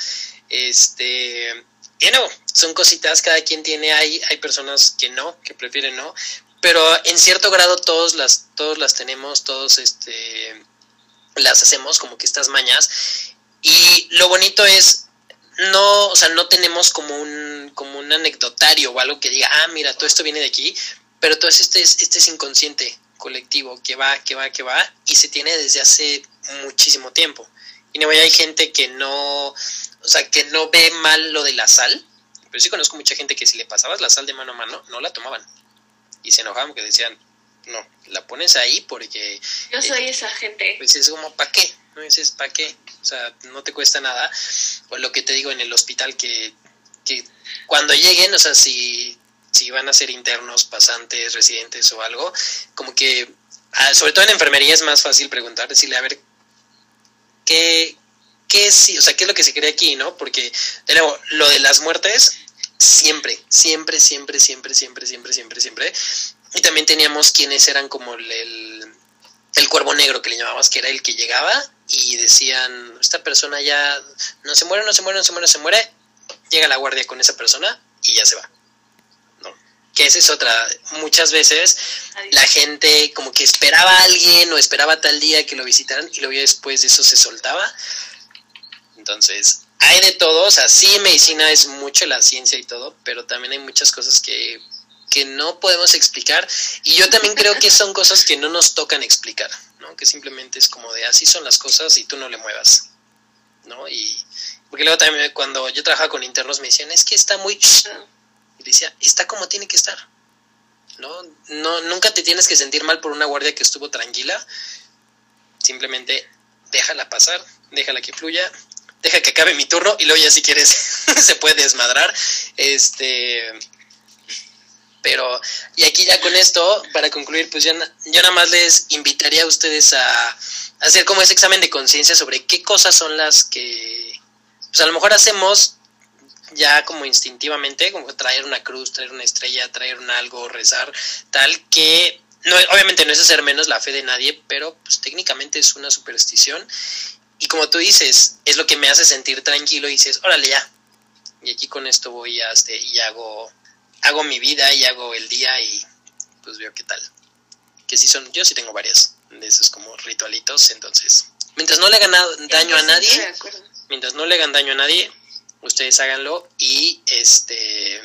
Este, y no, son cositas, cada quien tiene, hay, hay personas que no, que prefieren no, pero en cierto grado todos las, todos las tenemos, todos este, las hacemos como que estas mañas. Y lo bonito es, no, o sea, no tenemos como un, como un anecdotario o algo que diga, ah, mira, todo esto viene de aquí, pero todo este es, este es inconsciente colectivo que va, que va, que va, y se tiene desde hace muchísimo tiempo. Y no hay gente que no, o sea, que no ve mal lo de la sal, pero sí conozco mucha gente que si le pasabas la sal de mano a mano, no la tomaban. Y se enojaban porque decían, no, la pones ahí porque... Yo soy esa gente. Pues es como, ¿para qué? No dices, ¿para qué? O sea, no te cuesta nada. O lo que te digo en el hospital, que, que cuando lleguen, o sea, si, si van a ser internos, pasantes, residentes o algo, como que, ah, sobre todo en enfermería es más fácil preguntar, decirle, a ver, ¿qué, qué, sí, o sea, qué es lo que se cree aquí, ¿no? Porque, de nuevo, lo de las muertes, siempre, siempre, siempre, siempre, siempre, siempre, siempre, siempre. Y también teníamos quienes eran como el, el cuervo negro que le llamabas, que era el que llegaba y decían, esta persona ya no se muere, no se muere, no se muere, no se muere, llega la guardia con esa persona y ya se va. ¿no? Que esa es otra, muchas veces la gente como que esperaba a alguien o esperaba tal día que lo visitaran y luego después de eso se soltaba. Entonces, hay de todo, o sea, sí, medicina es mucho la ciencia y todo, pero también hay muchas cosas que que no podemos explicar y yo también creo que son cosas que no nos tocan explicar, ¿no? Que simplemente es como de así son las cosas y tú no le muevas, ¿no? Y porque luego también cuando yo trabajaba con internos me decían, es que está muy... Y decía, está como tiene que estar, ¿no? no Nunca te tienes que sentir mal por una guardia que estuvo tranquila, simplemente déjala pasar, déjala que fluya, deja que acabe mi turno y luego ya si quieres se puede desmadrar, este pero, y aquí ya con esto, para concluir, pues yo, yo nada más les invitaría a ustedes a, hacer como ese examen de conciencia sobre qué cosas son las que, pues a lo mejor hacemos ya como instintivamente, como traer una cruz, traer una estrella, traer un algo, rezar, tal que no, obviamente no es hacer menos la fe de nadie, pero pues técnicamente es una superstición. Y como tú dices, es lo que me hace sentir tranquilo y dices, órale ya. Y aquí con esto voy a, este, y hago hago mi vida y hago el día y pues veo qué tal. Que sí son, yo sí tengo varias de esos como ritualitos, entonces, mientras no le hagan daño a nadie, mientras no le hagan daño a nadie, ustedes háganlo y este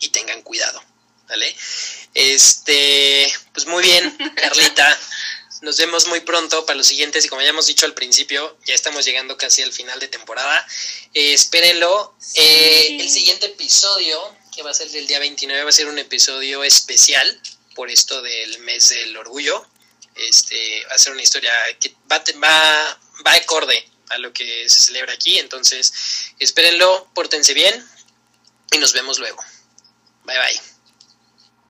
y tengan cuidado, ¿vale? Este, pues muy bien, Carlita. Nos vemos muy pronto para los siguientes y como ya hemos dicho al principio, ya estamos llegando casi al final de temporada. Eh, espérenlo. Eh, el siguiente episodio que va a ser el día 29, va a ser un episodio especial por esto del mes del orgullo. Este, va a ser una historia que va, va, va acorde a lo que se celebra aquí, entonces espérenlo, pórtense bien y nos vemos luego. Bye bye.